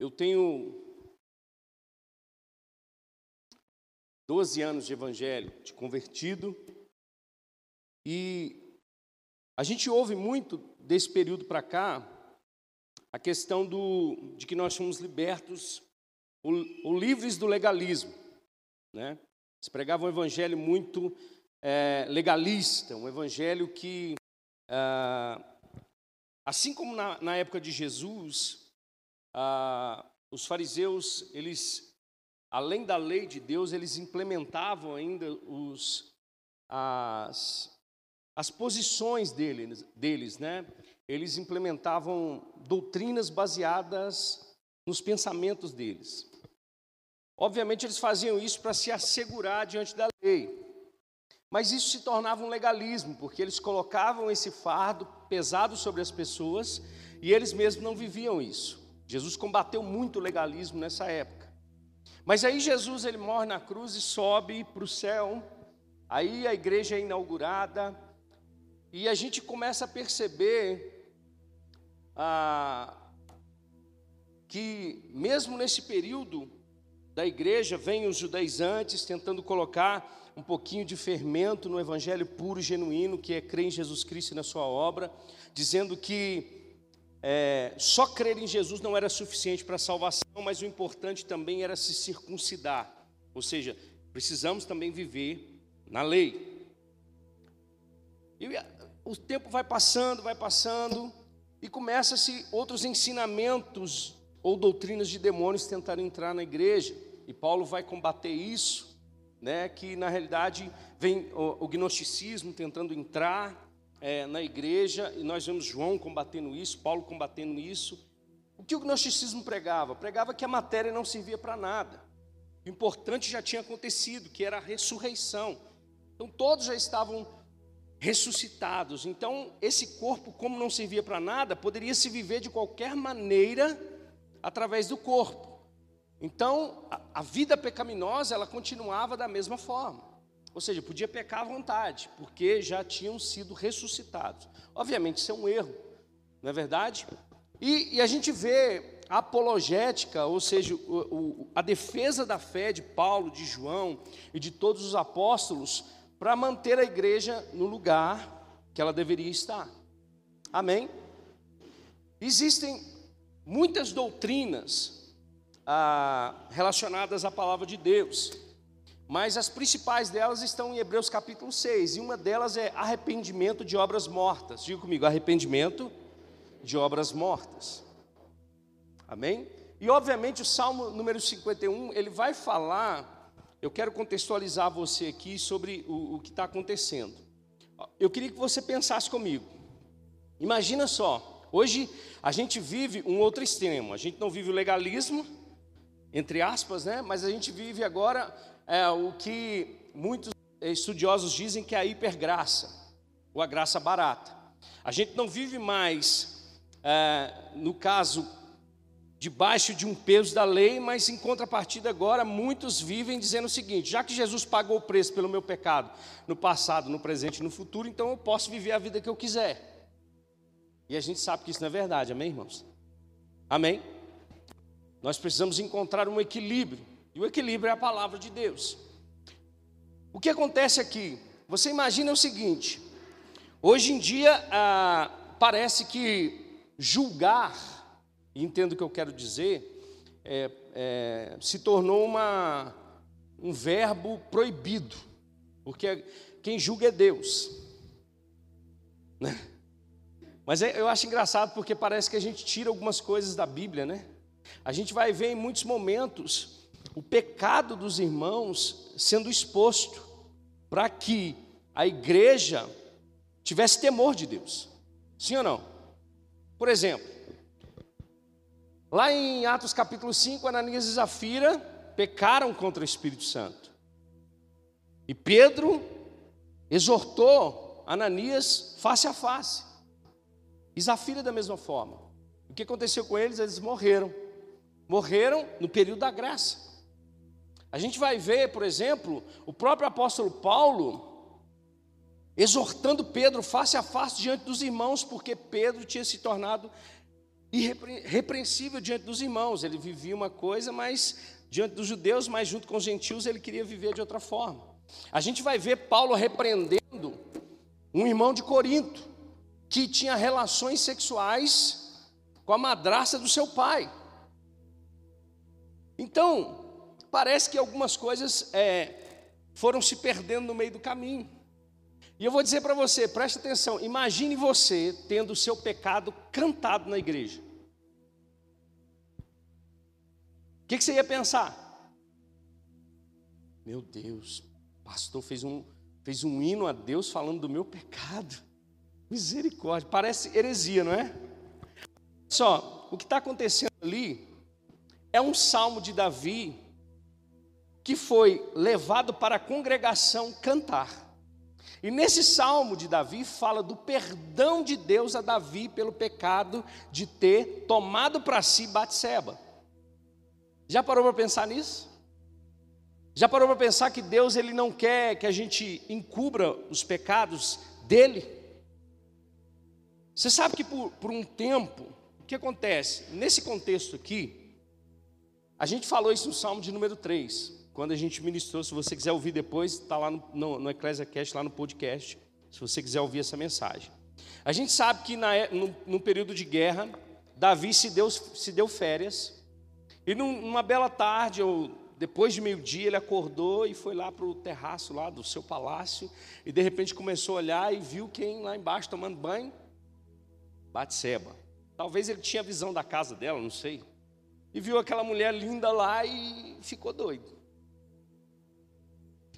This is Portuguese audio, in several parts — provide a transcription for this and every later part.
Eu tenho 12 anos de evangelho, de convertido, e a gente ouve muito desse período para cá a questão do, de que nós somos libertos ou, livres do legalismo. Né? Se pregava um evangelho muito é, legalista, um evangelho que, ah, assim como na, na, época de Jesus, ah, os fariseus, eles, além da lei de Deus, eles implementavam ainda os, as, as posições deles, deles, né? Eles implementavam doutrinas baseadas nos pensamentos deles. Obviamente, eles faziam isso para se assegurar diante da lei. Mas isso se tornava um legalismo, porque eles colocavam esse fardo pesado sobre as pessoas e eles mesmos não viviam isso. Jesus combateu muito o legalismo nessa época. Mas aí Jesus ele morre na cruz e sobe para o céu. Aí a igreja é inaugurada e a gente começa a perceber ah, que mesmo nesse período da igreja, vêm os judaizantes tentando colocar um pouquinho de fermento no evangelho puro e genuíno, que é crer em Jesus Cristo e na sua obra, dizendo que é, só crer em Jesus não era suficiente para a salvação, mas o importante também era se circuncidar, ou seja, precisamos também viver na lei. E o tempo vai passando, vai passando, e começa-se outros ensinamentos ou doutrinas de demônios tentarem entrar na igreja. E Paulo vai combater isso, né, que na realidade vem o, o gnosticismo tentando entrar é, na igreja, e nós vemos João combatendo isso, Paulo combatendo isso. O que o gnosticismo pregava? Pregava que a matéria não servia para nada. O importante já tinha acontecido, que era a ressurreição. Então todos já estavam ressuscitados. Então, esse corpo, como não servia para nada, poderia se viver de qualquer maneira através do corpo. Então, a, a, vida pecaminosa, ela continuava da mesma forma. Ou seja, podia pecar à vontade, porque já tinham sido ressuscitados. Obviamente, isso é um erro, não é verdade? E, e a gente vê a apologética, ou seja, o, o, a defesa da fé de Paulo, de João e de todos os apóstolos, para manter a igreja no lugar que ela deveria estar. Amém? Existem muitas doutrinas ah, relacionadas à palavra de Deus, mas as principais delas estão em Hebreus capítulo 6, e uma delas é arrependimento de obras mortas. Diga comigo, arrependimento de obras mortas. Amém? E obviamente o Salmo número 51, ele vai falar eu quero contextualizar você aqui sobre o, o que está acontecendo. Eu queria que você pensasse comigo. Imagina só, hoje a gente vive um outro extremo. A gente não vive o legalismo, entre aspas, né? Mas a gente vive agora é, o que muitos estudiosos dizem que é a hipergraça, ou a graça barata. A gente não vive mais, é, no caso debaixo de um peso da lei, mas em contrapartida agora muitos vivem dizendo o seguinte: já que Jesus pagou o preço pelo meu pecado no passado, no presente e no futuro, então eu posso viver a vida que eu quiser. E a gente sabe que isso não é verdade, amém, irmãos? Amém? Nós precisamos encontrar um equilíbrio, e o equilíbrio é a palavra de Deus. O que acontece aqui? Você imagina o seguinte: hoje em dia ah, parece que julgar entendo o que eu quero dizer, é, é, se tornou uma, um verbo proibido, porque quem julga é Deus. Né? Mas é, eu acho engraçado porque parece que a gente tira algumas coisas da Bíblia, né? A gente vai ver em muitos momentos o pecado dos irmãos sendo exposto para que a igreja tivesse temor de Deus. Sim ou não? Por exemplo, Lá em Atos capítulo 5, Ananias e Zafira pecaram contra o Espírito Santo. E Pedro exortou Ananias face a face. E Zafira da mesma forma. O que aconteceu com eles? Eles morreram. Morreram no período da graça. A gente vai ver, por exemplo, o próprio apóstolo Paulo exortando Pedro face a face diante dos irmãos, porque Pedro tinha se tornado irrepreensível diante dos irmãos. Ele vivia uma coisa, mas diante dos judeus, mas junto com os gentios ele queria viver de outra forma. A gente vai ver Paulo repreendendo um irmão de Corinto que tinha relações sexuais com a madraça do seu pai. Então, parece que algumas coisas é, foram se perdendo no meio do caminho. E eu vou dizer para você, preste atenção, imagine você tendo o seu pecado cantado na igreja. O que, que você ia pensar? Meu Deus, pastor fez um, fez um hino a Deus falando do meu pecado. Misericórdia, parece heresia, não é? Só, o que está acontecendo ali é um salmo de Davi que foi levado para a congregação cantar. E nesse salmo de Davi fala do perdão de Deus a Davi pelo pecado de ter tomado para si Batseba. Já parou para pensar nisso? Já parou para pensar que Deus ele não quer que a gente encubra os pecados dele? Você sabe que por, por um tempo, o que acontece? Nesse contexto aqui, a gente falou isso no Salmo de número 3 quando a gente ministrou, se você quiser ouvir depois, está lá no, no, no lá no podcast, se você quiser ouvir essa mensagem. A gente sabe que na, é, no, no período de guerra, Davi se deu, se deu férias, e numa bela tarde, ou depois de meio-dia, ele acordou e foi lá para o terraço lá do seu palácio, e de repente começou a olhar e viu quem lá embaixo tomando banho? Batseba. Talvez ele tinha visão da casa dela, não sei. E viu aquela mulher linda lá e ficou doido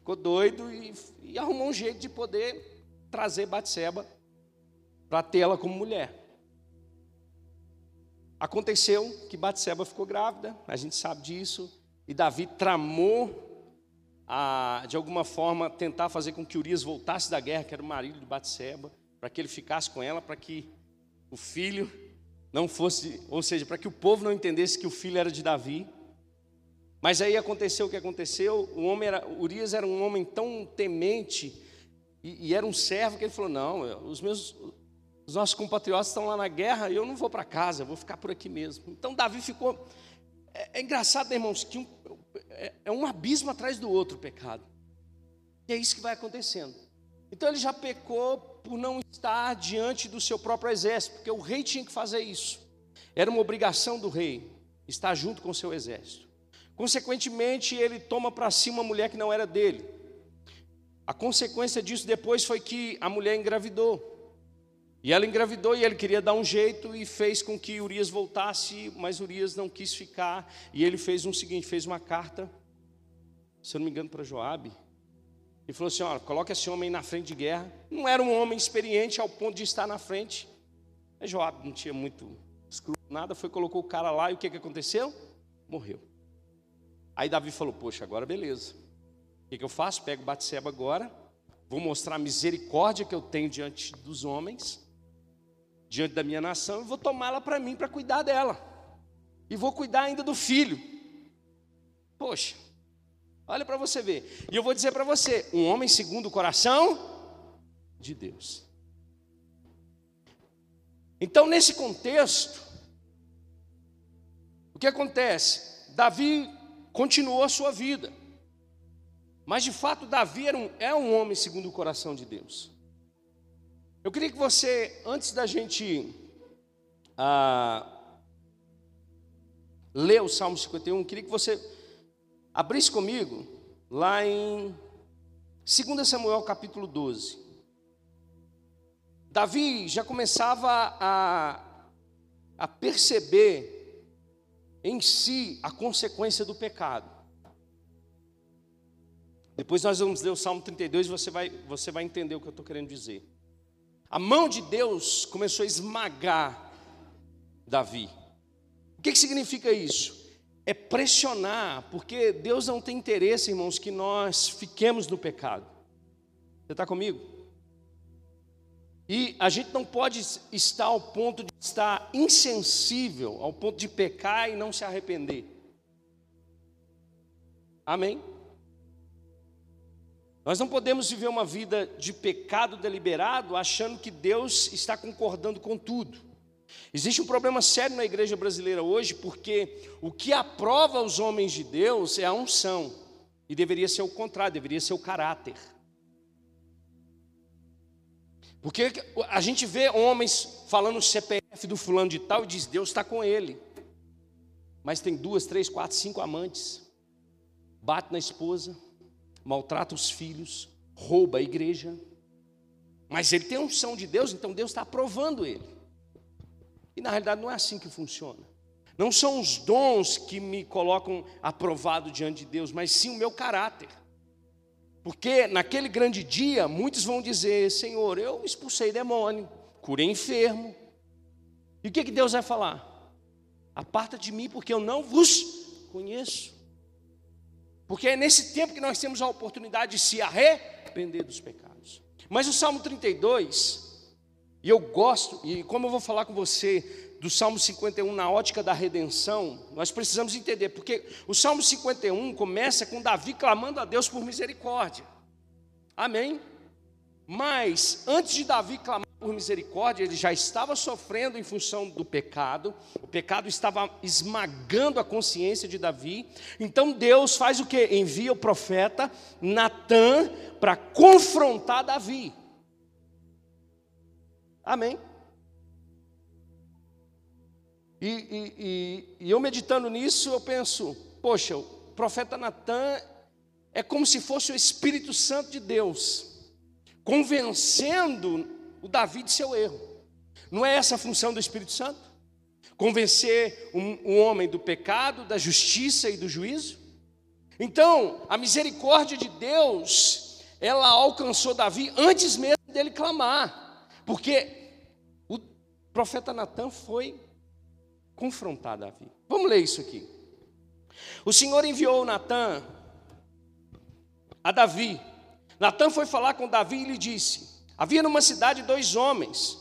ficou doido e, e arrumou um jeito de poder trazer Batseba para tê-la como mulher. Aconteceu que Batseba ficou grávida, a gente sabe disso, e Davi tramou a, de alguma forma tentar fazer com que Urias voltasse da guerra, que era o marido de Batseba, para que ele ficasse com ela, para que o filho não fosse, ou seja, para que o povo não entendesse que o filho era de Davi. Mas aí aconteceu o que aconteceu. O homem era, Urias era um homem tão temente e, e era um servo que ele falou: não, os meus, os nossos compatriotas estão lá na guerra e eu não vou para casa, eu vou ficar por aqui mesmo. Então Davi ficou. É, é engraçado, né, irmãos, que um, é, é um abismo atrás do outro o pecado. E é isso que vai acontecendo. Então ele já pecou por não estar diante do seu próprio exército, porque o rei tinha que fazer isso. Era uma obrigação do rei estar junto com o seu exército. Consequentemente, ele toma para si uma mulher que não era dele. A consequência disso depois foi que a mulher engravidou. E ela engravidou e ele queria dar um jeito e fez com que Urias voltasse, mas Urias não quis ficar. E ele fez um seguinte, fez uma carta, se eu não me engano, para Joabe. E falou assim: olha, coloca esse homem na frente de guerra. Não era um homem experiente ao ponto de estar na frente. Mas Joabe não tinha muito escrúpulo, nada, foi, colocou o cara lá e o que, que aconteceu? Morreu. Aí Davi falou: Poxa, agora beleza. O que, que eu faço? Pego Batseba agora, vou mostrar a misericórdia que eu tenho diante dos homens, diante da minha nação, e vou tomá-la para mim para cuidar dela. E vou cuidar ainda do filho. Poxa, olha para você ver. E eu vou dizer para você: um homem segundo o coração de Deus. Então, nesse contexto, o que acontece? Davi continuou a sua vida. Mas de fato, Davi um, é um homem segundo o coração de Deus. Eu queria que você, antes da gente ah, ler o Salmo 51, queria que você abrisse comigo lá em 2 Samuel capítulo 12. Davi já começava a, a perceber em si a consequência do pecado. Depois nós vamos ler o Salmo 32 e você vai, você vai entender o que eu estou querendo dizer. A mão de Deus começou a esmagar Davi. O que, que significa isso? É pressionar, porque Deus não tem interesse, irmãos, que nós fiquemos no pecado. Você está comigo? E a gente não pode estar ao ponto de estar insensível, ao ponto de pecar e não se arrepender. Amém? Nós não podemos viver uma vida de pecado deliberado achando que Deus está concordando com tudo. Existe um problema sério na igreja brasileira hoje, porque o que aprova os homens de Deus é a unção, e deveria ser o contrário, deveria ser o caráter. Porque a gente vê homens falando o CPF do fulano de tal e diz: Deus está com ele. Mas tem duas, três, quatro, cinco amantes, bate na esposa, maltrata os filhos, rouba a igreja. Mas ele tem unção de Deus, então Deus está aprovando ele. E na realidade não é assim que funciona. Não são os dons que me colocam aprovado diante de Deus, mas sim o meu caráter. Porque naquele grande dia, muitos vão dizer: Senhor, eu expulsei demônio, curei enfermo. E o que, que Deus vai falar? Aparta de mim, porque eu não vos conheço. Porque é nesse tempo que nós temos a oportunidade de se arrepender dos pecados. Mas o Salmo 32, e eu gosto, e como eu vou falar com você do Salmo 51 na ótica da redenção, nós precisamos entender, porque o Salmo 51 começa com Davi clamando a Deus por misericórdia. Amém? Mas antes de Davi clamar por misericórdia, ele já estava sofrendo em função do pecado, o pecado estava esmagando a consciência de Davi. Então Deus faz o que? Envia o profeta Natã para confrontar Davi. Amém? E, e, e, e eu meditando nisso, eu penso, poxa, o profeta Natan é como se fosse o Espírito Santo de Deus, convencendo o Davi de seu erro. Não é essa a função do Espírito Santo? Convencer um, um homem do pecado, da justiça e do juízo? Então, a misericórdia de Deus, ela alcançou Davi antes mesmo dele clamar, porque o profeta Natan foi confrontar Davi. Vamos ler isso aqui. O Senhor enviou Natan a Davi. Natan foi falar com Davi e lhe disse: Havia numa cidade dois homens,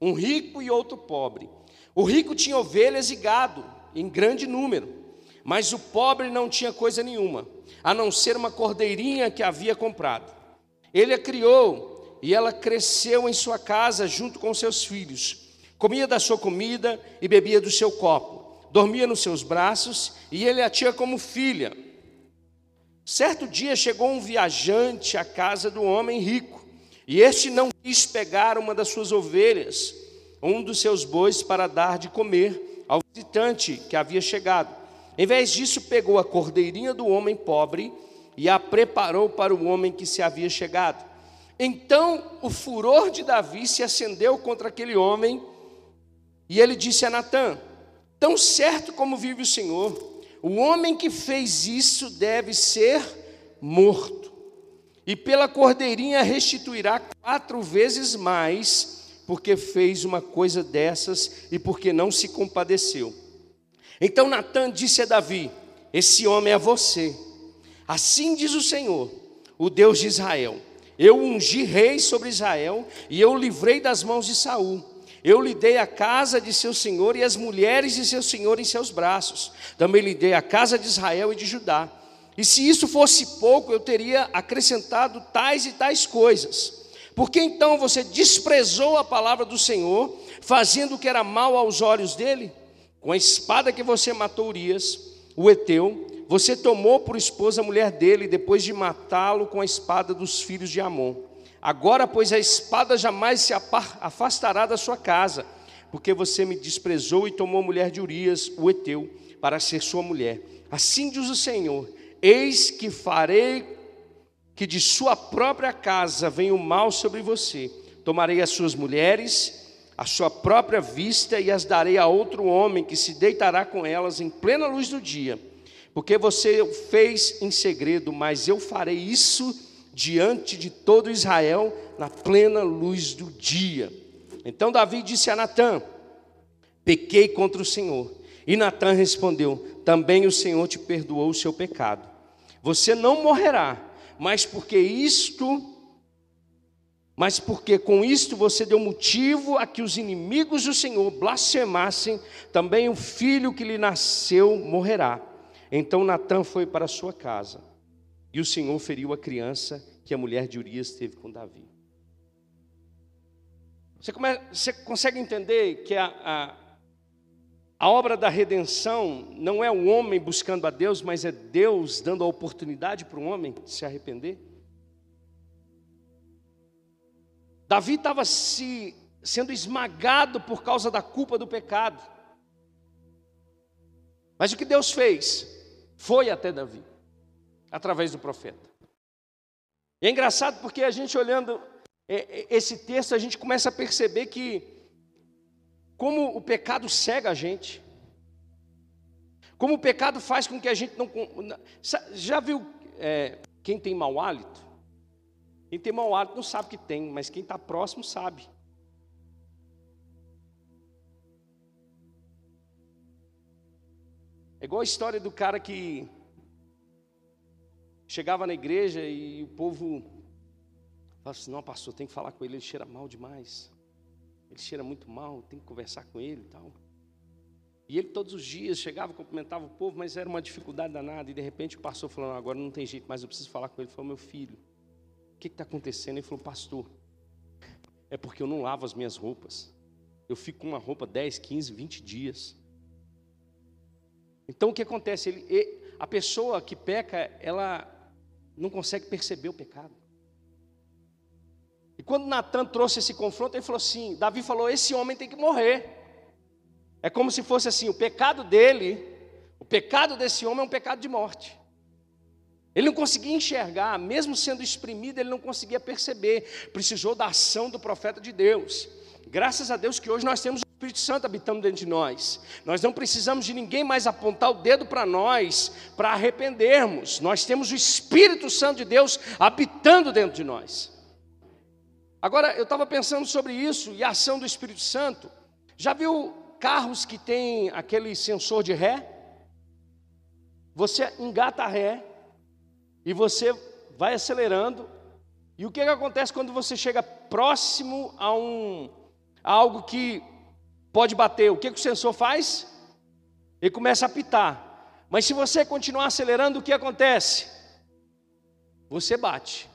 um rico e outro pobre. O rico tinha ovelhas e gado em grande número, mas o pobre não tinha coisa nenhuma, a não ser uma cordeirinha que havia comprado. Ele a criou e ela cresceu em sua casa junto com seus filhos comia da sua comida e bebia do seu copo, dormia nos seus braços e ele a tinha como filha. Certo dia chegou um viajante à casa do homem rico, e este não quis pegar uma das suas ovelhas, um dos seus bois, para dar de comer ao visitante que havia chegado. Em vez disso, pegou a cordeirinha do homem pobre e a preparou para o homem que se havia chegado. Então o furor de Davi se acendeu contra aquele homem e ele disse a Natã: Tão certo como vive o Senhor, o homem que fez isso deve ser morto, e pela cordeirinha restituirá quatro vezes mais, porque fez uma coisa dessas e porque não se compadeceu. Então Natã disse a Davi: Esse homem é você. Assim diz o Senhor, o Deus de Israel: Eu ungi rei sobre Israel e eu livrei das mãos de Saul. Eu lhe dei a casa de seu senhor e as mulheres de seu senhor em seus braços. Também lhe dei a casa de Israel e de Judá. E se isso fosse pouco, eu teria acrescentado tais e tais coisas. Por que então você desprezou a palavra do Senhor, fazendo o que era mal aos olhos dele? Com a espada que você matou Urias, o Eteu, você tomou por esposa a mulher dele, depois de matá-lo com a espada dos filhos de Amon. Agora, pois, a espada jamais se afastará da sua casa, porque você me desprezou e tomou a mulher de Urias, o Eteu, para ser sua mulher. Assim diz o Senhor: Eis que farei que de sua própria casa venha o mal sobre você. Tomarei as suas mulheres, a sua própria vista, e as darei a outro homem que se deitará com elas em plena luz do dia. Porque você fez em segredo, mas eu farei isso diante de todo Israel na plena luz do dia. Então Davi disse a Natã: Pequei contra o Senhor. E Natã respondeu: Também o Senhor te perdoou o seu pecado. Você não morrerá, mas porque isto mas porque com isto você deu motivo a que os inimigos do Senhor blasfemassem, também o filho que lhe nasceu morrerá. Então Natã foi para sua casa. E o Senhor feriu a criança que a mulher de Urias teve com Davi. Você, come, você consegue entender que a, a, a obra da redenção não é o homem buscando a Deus, mas é Deus dando a oportunidade para o homem se arrepender? Davi estava se sendo esmagado por causa da culpa do pecado. Mas o que Deus fez? Foi até Davi, através do profeta. É engraçado porque a gente olhando é, é, esse texto, a gente começa a perceber que, como o pecado cega a gente, como o pecado faz com que a gente não. Já viu é, quem tem mau hálito? Quem tem mau hálito não sabe que tem, mas quem está próximo sabe. É igual a história do cara que chegava na igreja e o povo falava assim: não, pastor, tem que falar com ele, ele cheira mal demais. Ele cheira muito mal, tem que conversar com ele e tal. E ele todos os dias chegava, cumprimentava o povo, mas era uma dificuldade danada. E de repente o pastor falou: agora não tem jeito, mas eu preciso falar com ele. Ele falou: meu filho, o que está acontecendo? Ele falou: pastor, é porque eu não lavo as minhas roupas. Eu fico com uma roupa 10, 15, 20 dias. Então o que acontece? Ele, a pessoa que peca, ela não consegue perceber o pecado. E quando Natan trouxe esse confronto, ele falou assim: Davi falou: esse homem tem que morrer. É como se fosse assim: o pecado dele, o pecado desse homem é um pecado de morte. Ele não conseguia enxergar, mesmo sendo exprimido, ele não conseguia perceber. Precisou da ação do profeta de Deus. Graças a Deus que hoje nós temos Espírito Santo habitando dentro de nós. Nós não precisamos de ninguém mais apontar o dedo para nós para arrependermos. Nós temos o Espírito Santo de Deus habitando dentro de nós. Agora, eu estava pensando sobre isso e a ação do Espírito Santo. Já viu carros que tem aquele sensor de ré? Você engata a ré e você vai acelerando. E o que, que acontece quando você chega próximo a um a algo que pode bater, o que, que o sensor faz? Ele começa a apitar. Mas se você continuar acelerando, o que acontece? Você bate.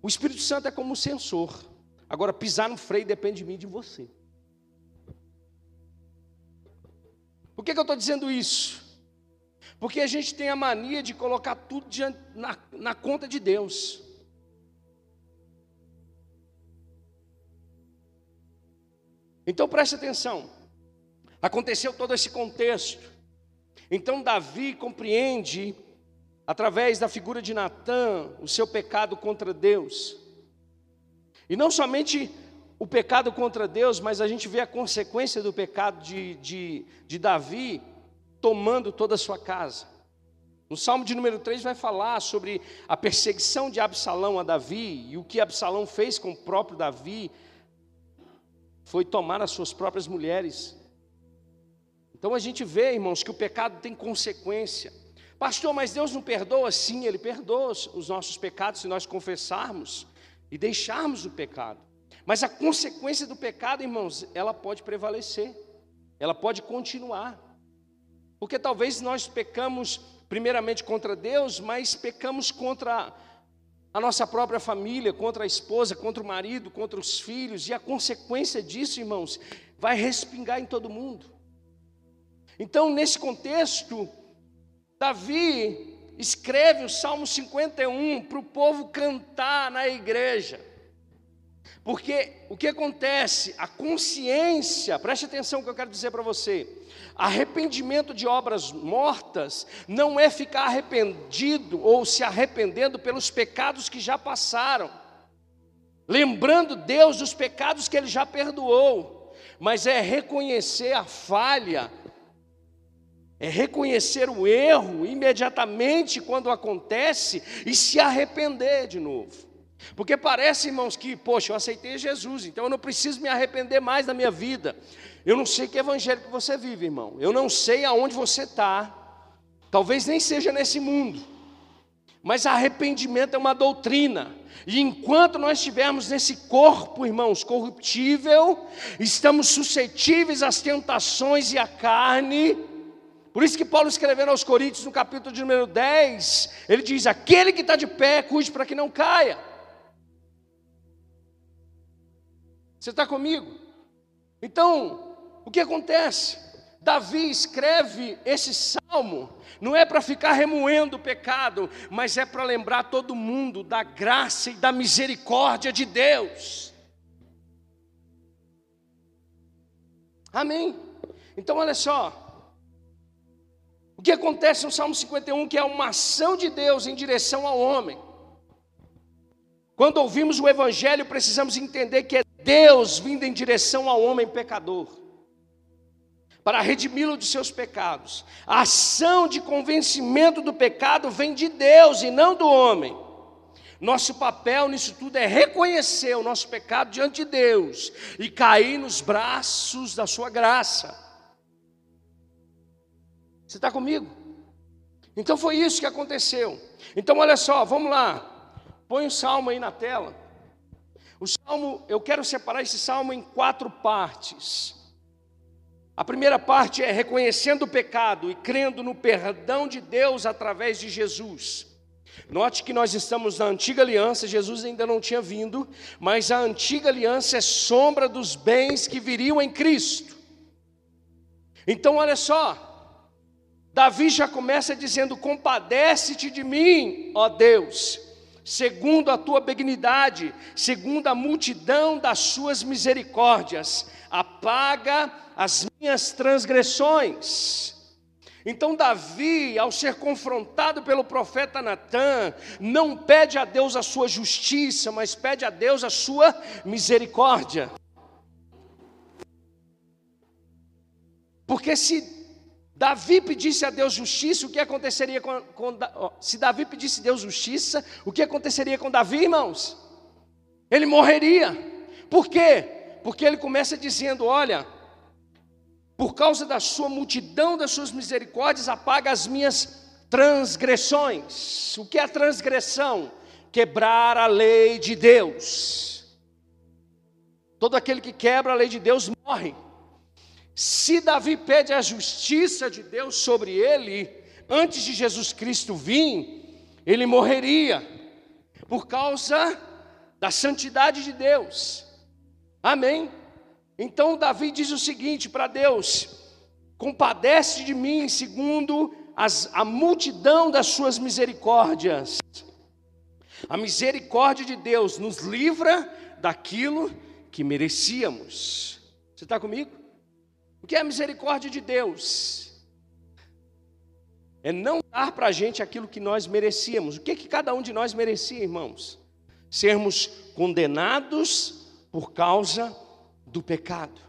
O Espírito Santo é como um sensor. Agora, pisar no freio depende de mim e de você. Por que, que eu estou dizendo isso? Porque a gente tem a mania de colocar tudo diante, na, na conta de Deus. Então preste atenção. Aconteceu todo esse contexto. Então Davi compreende, através da figura de Natã, o seu pecado contra Deus. E não somente o pecado contra Deus, mas a gente vê a consequência do pecado de, de, de Davi tomando toda a sua casa. No Salmo de número 3 vai falar sobre a perseguição de Absalão a Davi e o que Absalão fez com o próprio Davi foi tomar as suas próprias mulheres. Então a gente vê, irmãos, que o pecado tem consequência. Pastor, mas Deus não perdoa? Sim, Ele perdoa os nossos pecados se nós confessarmos e deixarmos o pecado. Mas a consequência do pecado, irmãos, ela pode prevalecer, ela pode continuar. Porque talvez nós pecamos primeiramente contra Deus, mas pecamos contra a nossa própria família, contra a esposa, contra o marido, contra os filhos, e a consequência disso, irmãos, vai respingar em todo mundo. Então, nesse contexto, Davi escreve o Salmo 51 para o povo cantar na igreja. Porque o que acontece? A consciência, preste atenção no que eu quero dizer para você. Arrependimento de obras mortas não é ficar arrependido ou se arrependendo pelos pecados que já passaram, lembrando Deus dos pecados que Ele já perdoou, mas é reconhecer a falha, é reconhecer o erro imediatamente quando acontece e se arrepender de novo. Porque parece, irmãos, que, poxa, eu aceitei Jesus, então eu não preciso me arrepender mais da minha vida. Eu não sei que evangelho que você vive, irmão. Eu não sei aonde você está. Talvez nem seja nesse mundo. Mas arrependimento é uma doutrina. E enquanto nós estivermos nesse corpo, irmãos, corruptível, estamos suscetíveis às tentações e à carne. Por isso que Paulo escrevendo aos Coríntios, no capítulo de número 10, ele diz: Aquele que está de pé, cuide para que não caia. Você está comigo? Então, o que acontece? Davi escreve esse salmo, não é para ficar remoendo o pecado, mas é para lembrar todo mundo da graça e da misericórdia de Deus. Amém? Então, olha só. O que acontece no Salmo 51, que é uma ação de Deus em direção ao homem. Quando ouvimos o Evangelho, precisamos entender que é Deus vindo em direção ao homem pecador, para redimi-lo de seus pecados. A ação de convencimento do pecado vem de Deus e não do homem. Nosso papel nisso tudo é reconhecer o nosso pecado diante de Deus e cair nos braços da Sua graça. Você está comigo? Então foi isso que aconteceu. Então olha só, vamos lá. Põe o salmo aí na tela. O salmo, eu quero separar esse salmo em quatro partes. A primeira parte é reconhecendo o pecado e crendo no perdão de Deus através de Jesus. Note que nós estamos na antiga aliança, Jesus ainda não tinha vindo, mas a antiga aliança é sombra dos bens que viriam em Cristo. Então, olha só, Davi já começa dizendo: Compadece-te de mim, ó Deus, segundo a tua benignidade, segundo a multidão das suas misericórdias, apaga as minhas transgressões. Então, Davi, ao ser confrontado pelo profeta Natã, não pede a Deus a sua justiça, mas pede a Deus a sua misericórdia. Porque se Davi pedisse a Deus justiça, o que aconteceria com, com se Davi pedisse a Deus justiça, o que aconteceria com Davi, irmãos? Ele morreria. Por quê? Porque ele começa dizendo: Olha, por causa da sua multidão, das suas misericórdias, apaga as minhas transgressões. O que é transgressão? Quebrar a lei de Deus. Todo aquele que quebra a lei de Deus morre. Se Davi pede a justiça de Deus sobre ele, antes de Jesus Cristo vir, ele morreria, por causa da santidade de Deus. Amém? Então Davi diz o seguinte para Deus: compadece de mim segundo as, a multidão das suas misericórdias. A misericórdia de Deus nos livra daquilo que merecíamos. Você está comigo? O que é a misericórdia de Deus? É não dar para a gente aquilo que nós merecíamos. O que, que cada um de nós merecia, irmãos? Sermos condenados por causa do pecado.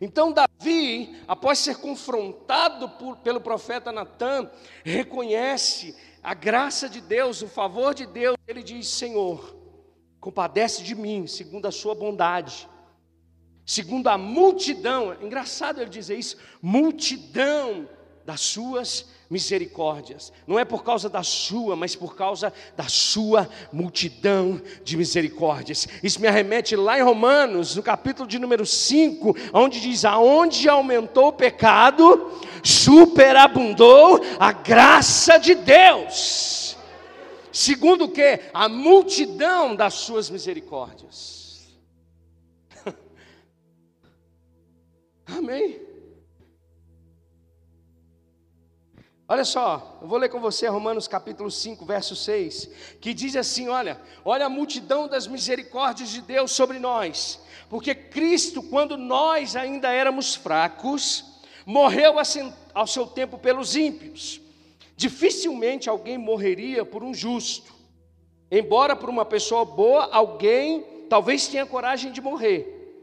Então, Davi, após ser confrontado por, pelo profeta Natan, reconhece a graça de Deus, o favor de Deus. Ele diz: Senhor, compadece de mim, segundo a sua bondade segundo a multidão, é engraçado ele dizer isso, multidão das suas misericórdias. Não é por causa da sua, mas por causa da sua multidão de misericórdias. Isso me arremete lá em Romanos, no capítulo de número 5, onde diz: Aonde aumentou o pecado, superabundou a graça de Deus. Segundo o que? A multidão das suas misericórdias. Amém. Olha só, eu vou ler com você Romanos capítulo 5, verso 6, que diz assim: olha, olha a multidão das misericórdias de Deus sobre nós, porque Cristo, quando nós ainda éramos fracos, morreu ao seu tempo pelos ímpios. Dificilmente alguém morreria por um justo, embora por uma pessoa boa, alguém talvez tenha coragem de morrer,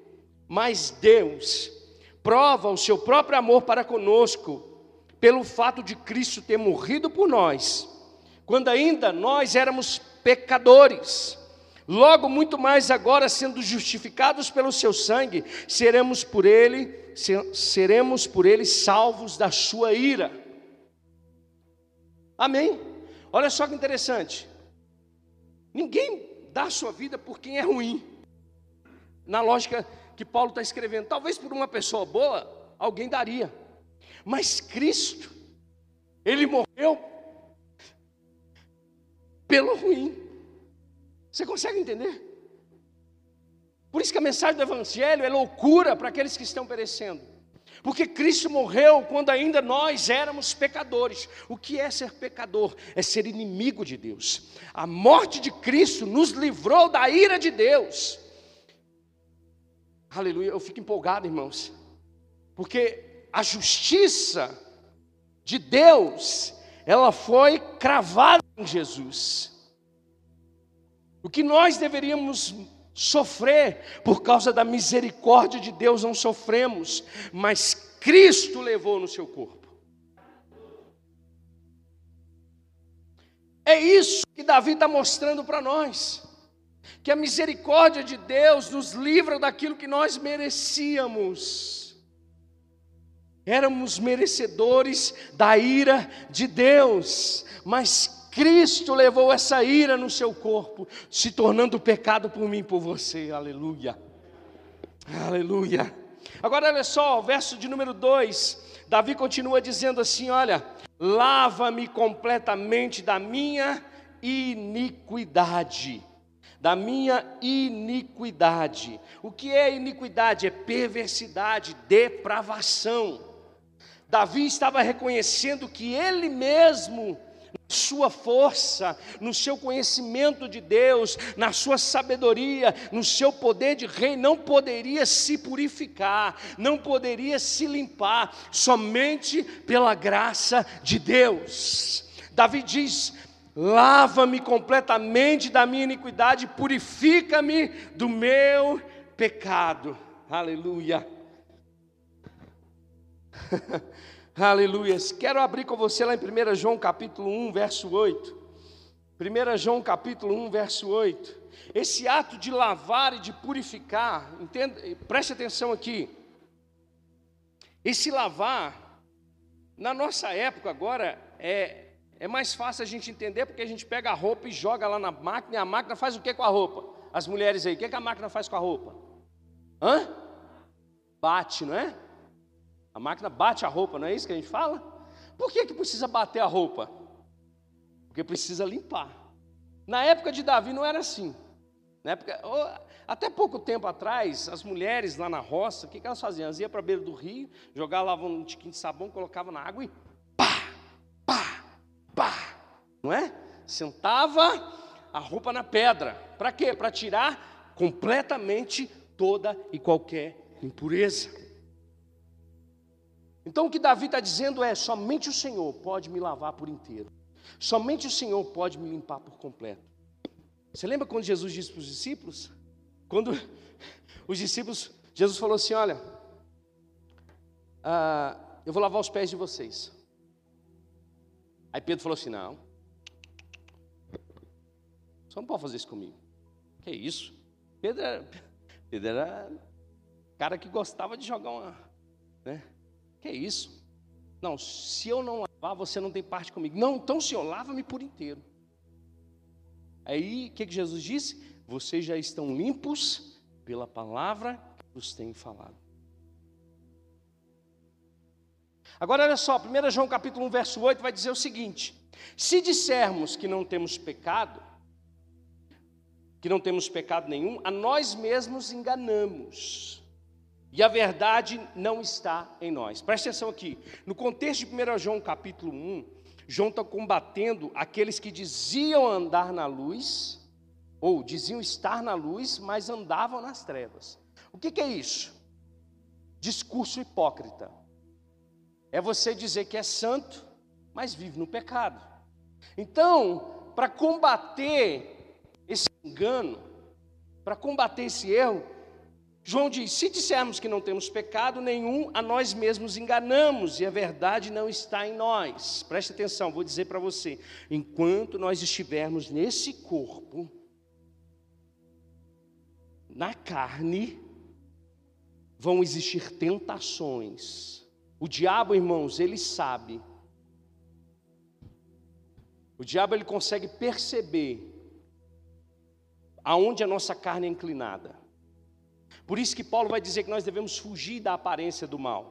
mas Deus prova o seu próprio amor para conosco, pelo fato de Cristo ter morrido por nós, quando ainda nós éramos pecadores. Logo, muito mais agora, sendo justificados pelo seu sangue, seremos por ele, seremos por ele salvos da sua ira. Amém? Olha só que interessante. Ninguém dá sua vida por quem é ruim. Na lógica que Paulo está escrevendo. Talvez por uma pessoa boa, alguém daria. Mas Cristo, Ele morreu pelo ruim. Você consegue entender? Por isso que a mensagem do Evangelho é loucura para aqueles que estão perecendo. Porque Cristo morreu quando ainda nós éramos pecadores. O que é ser pecador? É ser inimigo de Deus. A morte de Cristo nos livrou da ira de Deus. Aleluia, eu fico empolgado, irmãos. Porque a justiça de Deus, ela foi cravada em Jesus. O que nós deveríamos sofrer por causa da misericórdia de Deus não sofremos, mas Cristo levou no seu corpo. É isso que Davi está mostrando para nós, que a misericórdia de Deus nos livra daquilo que nós merecíamos. Éramos merecedores da ira de Deus, mas Cristo levou essa ira no seu corpo, se tornando pecado por mim e por você. Aleluia. Aleluia. Agora olha só, o verso de número 2. Davi continua dizendo assim: Olha, lava-me completamente da minha iniquidade. Da minha iniquidade. O que é iniquidade? É perversidade, depravação. Davi estava reconhecendo que ele mesmo sua força, no seu conhecimento de Deus, na sua sabedoria, no seu poder de rei, não poderia se purificar, não poderia se limpar, somente pela graça de Deus. Davi diz: lava-me completamente da minha iniquidade, purifica-me do meu pecado. Aleluia. Aleluia. Quero abrir com você lá em 1 João capítulo 1, verso 8. 1 João capítulo 1, verso 8. Esse ato de lavar e de purificar, entenda, preste atenção aqui. Esse lavar, na nossa época agora, é, é mais fácil a gente entender porque a gente pega a roupa e joga lá na máquina e a máquina faz o que com a roupa? As mulheres aí, o que, que a máquina faz com a roupa? Hã? Bate, não é? A máquina bate a roupa, não é isso que a gente fala? Por que, que precisa bater a roupa? Porque precisa limpar. Na época de Davi não era assim. Na época, até pouco tempo atrás, as mulheres lá na roça, o que, que elas faziam? Elas iam para a beira do rio, jogavam um tiquinho de sabão, colocavam na água e pá, não é? Sentava a roupa na pedra. Para quê? Para tirar completamente toda e qualquer impureza. Então o que Davi está dizendo é: somente o Senhor pode me lavar por inteiro, somente o Senhor pode me limpar por completo. Você lembra quando Jesus disse para os discípulos? Quando os discípulos, Jesus falou assim: Olha, ah, eu vou lavar os pés de vocês. Aí Pedro falou assim: Não, você não pode fazer isso comigo. Que isso? Pedro era, Pedro era cara que gostava de jogar uma, né? Que isso? Não, se eu não lavar, você não tem parte comigo. Não, então Senhor, lava-me por inteiro. Aí, o que, que Jesus disse? Vocês já estão limpos pela palavra que vos tenho falado. Agora olha só, 1 João capítulo 1, verso 8 vai dizer o seguinte: se dissermos que não temos pecado, que não temos pecado nenhum, a nós mesmos enganamos e a verdade não está em nós. Preste atenção aqui. No contexto de 1 João capítulo 1, João está combatendo aqueles que diziam andar na luz, ou diziam estar na luz, mas andavam nas trevas. O que, que é isso? Discurso hipócrita. É você dizer que é santo, mas vive no pecado. Então, para combater esse engano, para combater esse erro, João diz: se dissermos que não temos pecado nenhum, a nós mesmos enganamos e a verdade não está em nós. Preste atenção, vou dizer para você: enquanto nós estivermos nesse corpo, na carne, vão existir tentações. O diabo, irmãos, ele sabe. O diabo ele consegue perceber aonde a nossa carne é inclinada. Por isso que Paulo vai dizer que nós devemos fugir da aparência do mal.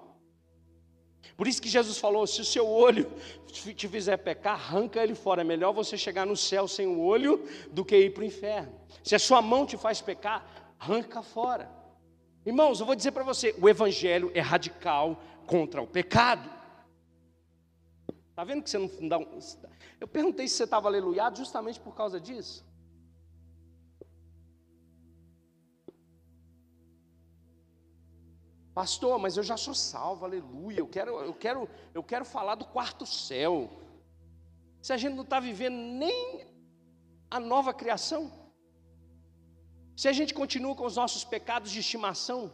Por isso que Jesus falou: se o seu olho te fizer pecar, arranca ele fora. É melhor você chegar no céu sem o olho do que ir para o inferno. Se a sua mão te faz pecar, Arranca fora. Irmãos, eu vou dizer para você: o Evangelho é radical contra o pecado. Está vendo que você não dá um. Eu perguntei se você estava aleluiado justamente por causa disso. Pastor, mas eu já sou salvo, aleluia. Eu quero, eu quero, eu quero falar do quarto céu. Se a gente não está vivendo nem a nova criação, se a gente continua com os nossos pecados de estimação,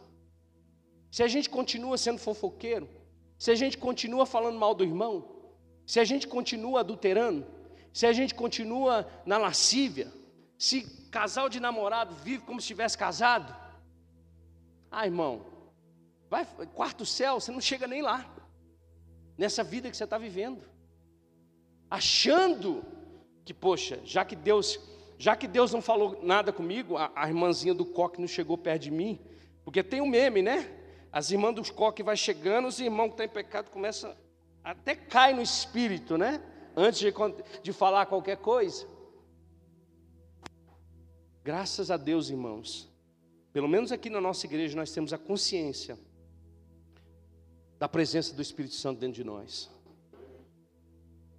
se a gente continua sendo fofoqueiro, se a gente continua falando mal do irmão, se a gente continua adulterando, se a gente continua na lascívia, se casal de namorado vive como se estivesse casado, ah, irmão, Vai, quarto céu, você não chega nem lá. Nessa vida que você está vivendo. Achando que, poxa, já que Deus, já que Deus não falou nada comigo, a, a irmãzinha do coque não chegou perto de mim, porque tem um meme, né? As irmãs dos coque vai chegando, os irmãos que em pecado começam até cai no espírito, né? Antes de, de falar qualquer coisa. Graças a Deus, irmãos. Pelo menos aqui na nossa igreja nós temos a consciência da presença do Espírito Santo dentro de nós.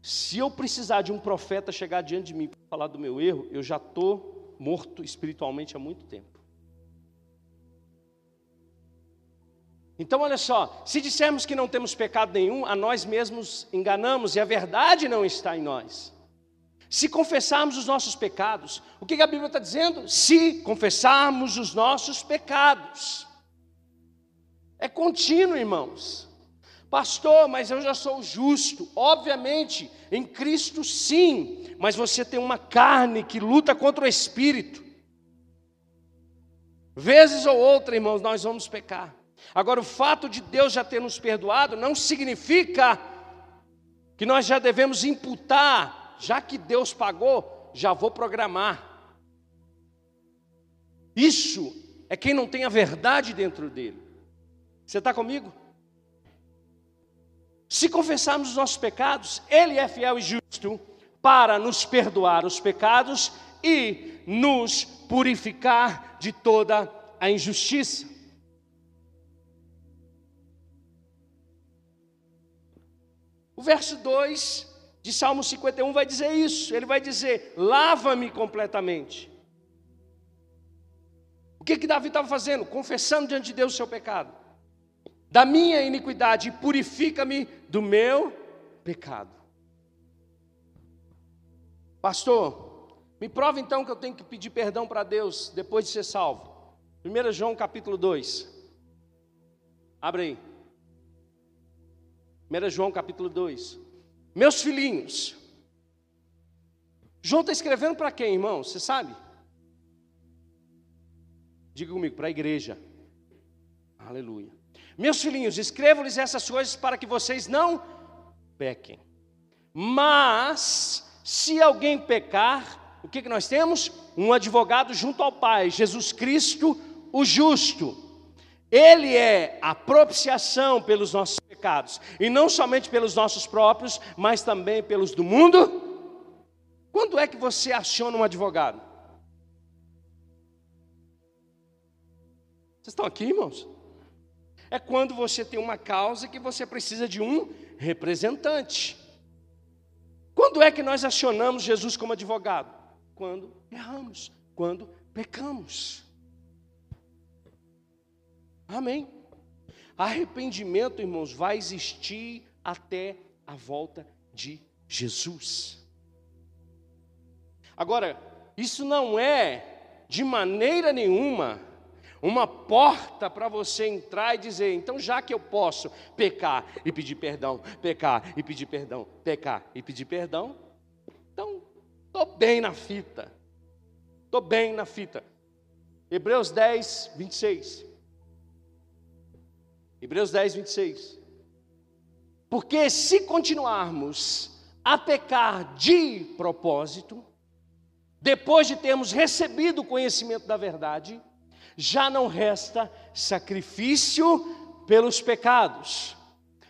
Se eu precisar de um profeta chegar diante de mim para falar do meu erro, eu já estou morto espiritualmente há muito tempo. Então, olha só: se dissermos que não temos pecado nenhum, a nós mesmos enganamos e a verdade não está em nós. Se confessarmos os nossos pecados, o que a Bíblia está dizendo? Se confessarmos os nossos pecados, é contínuo, irmãos. Pastor, mas eu já sou justo. Obviamente, em Cristo sim, mas você tem uma carne que luta contra o espírito. Vezes ou outra, irmãos, nós vamos pecar. Agora, o fato de Deus já ter nos perdoado não significa que nós já devemos imputar, já que Deus pagou, já vou programar. Isso é quem não tem a verdade dentro dele. Você está comigo? Se confessarmos os nossos pecados, Ele é fiel e justo para nos perdoar os pecados e nos purificar de toda a injustiça. O verso 2 de Salmo 51 vai dizer isso. Ele vai dizer: lava-me completamente. O que, que Davi estava fazendo? Confessando diante de Deus o seu pecado da minha iniquidade purifica-me do meu pecado. Pastor, me prova então que eu tenho que pedir perdão para Deus depois de ser salvo. 1 João capítulo 2. Abre aí. 1 João capítulo 2. Meus filhinhos. João está escrevendo para quem, irmão? Você sabe? Diga comigo, para a igreja. Aleluia. Meus filhinhos, escrevo-lhes essas coisas para que vocês não pequem. Mas, se alguém pecar, o que, que nós temos? Um advogado junto ao Pai, Jesus Cristo, o justo. Ele é a propiciação pelos nossos pecados, e não somente pelos nossos próprios, mas também pelos do mundo. Quando é que você aciona um advogado? Vocês estão aqui, irmãos? é quando você tem uma causa que você precisa de um representante. Quando é que nós acionamos Jesus como advogado? Quando erramos, quando pecamos. Amém. Arrependimento, irmãos, vai existir até a volta de Jesus. Agora, isso não é de maneira nenhuma uma porta para você entrar e dizer: então, já que eu posso pecar e pedir perdão, pecar e pedir perdão, pecar e pedir perdão, então, estou bem na fita, estou bem na fita. Hebreus 10, 26. Hebreus 10, 26. Porque se continuarmos a pecar de propósito, depois de termos recebido o conhecimento da verdade, já não resta sacrifício pelos pecados.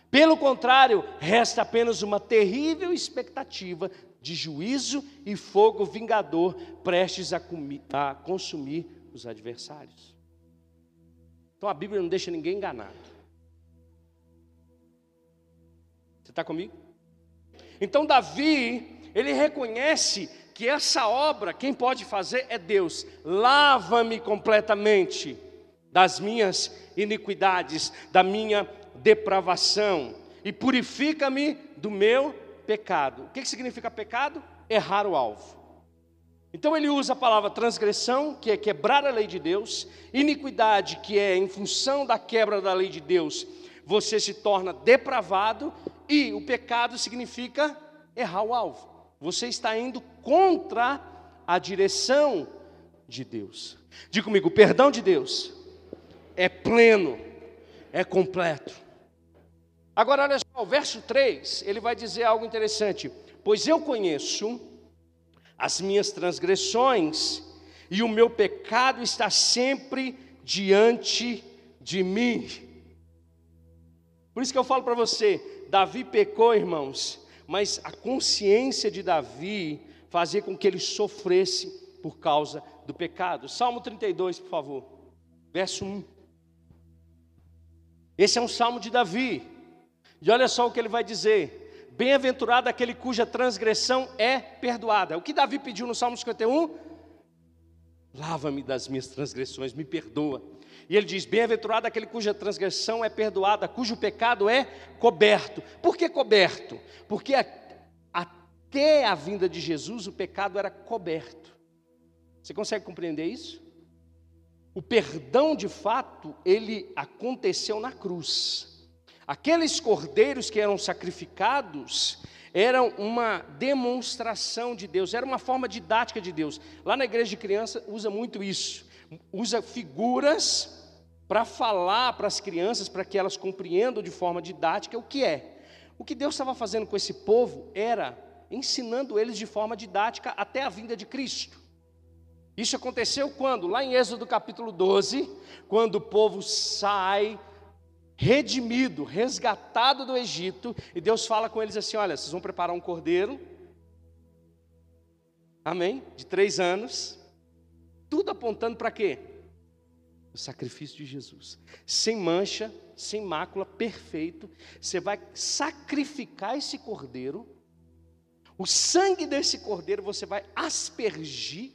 Pelo contrário, resta apenas uma terrível expectativa de juízo e fogo vingador prestes a, a consumir os adversários. Então a Bíblia não deixa ninguém enganado. Você está comigo? Então Davi, ele reconhece que essa obra, quem pode fazer é Deus. Lava-me completamente das minhas iniquidades, da minha depravação, e purifica-me do meu pecado. O que significa pecado? Errar o alvo. Então ele usa a palavra transgressão, que é quebrar a lei de Deus, iniquidade, que é em função da quebra da lei de Deus, você se torna depravado, e o pecado significa errar o alvo. Você está indo contra a direção de Deus. Diga comigo, o perdão de Deus é pleno, é completo. Agora olha só, o verso 3, ele vai dizer algo interessante: Pois eu conheço as minhas transgressões, e o meu pecado está sempre diante de mim. Por isso que eu falo para você, Davi pecou, irmãos, mas a consciência de Davi fazia com que ele sofresse por causa do pecado. Salmo 32, por favor, verso 1. Esse é um salmo de Davi. E olha só o que ele vai dizer: Bem-aventurado aquele cuja transgressão é perdoada. O que Davi pediu no Salmo 51? Lava-me das minhas transgressões, me perdoa. E ele diz: Bem-aventurado aquele cuja transgressão é perdoada, cujo pecado é coberto. Por que coberto? Porque a, até a vinda de Jesus o pecado era coberto. Você consegue compreender isso? O perdão de fato, ele aconteceu na cruz. Aqueles cordeiros que eram sacrificados eram uma demonstração de Deus, era uma forma didática de Deus. Lá na igreja de criança usa muito isso, usa figuras para falar para as crianças, para que elas compreendam de forma didática o que é. O que Deus estava fazendo com esse povo era ensinando eles de forma didática até a vinda de Cristo. Isso aconteceu quando? Lá em Êxodo capítulo 12, quando o povo sai redimido, resgatado do Egito, e Deus fala com eles assim: olha, vocês vão preparar um cordeiro, amém? De três anos, tudo apontando para quê? O sacrifício de Jesus, sem mancha, sem mácula, perfeito. Você vai sacrificar esse cordeiro, o sangue desse cordeiro você vai aspergir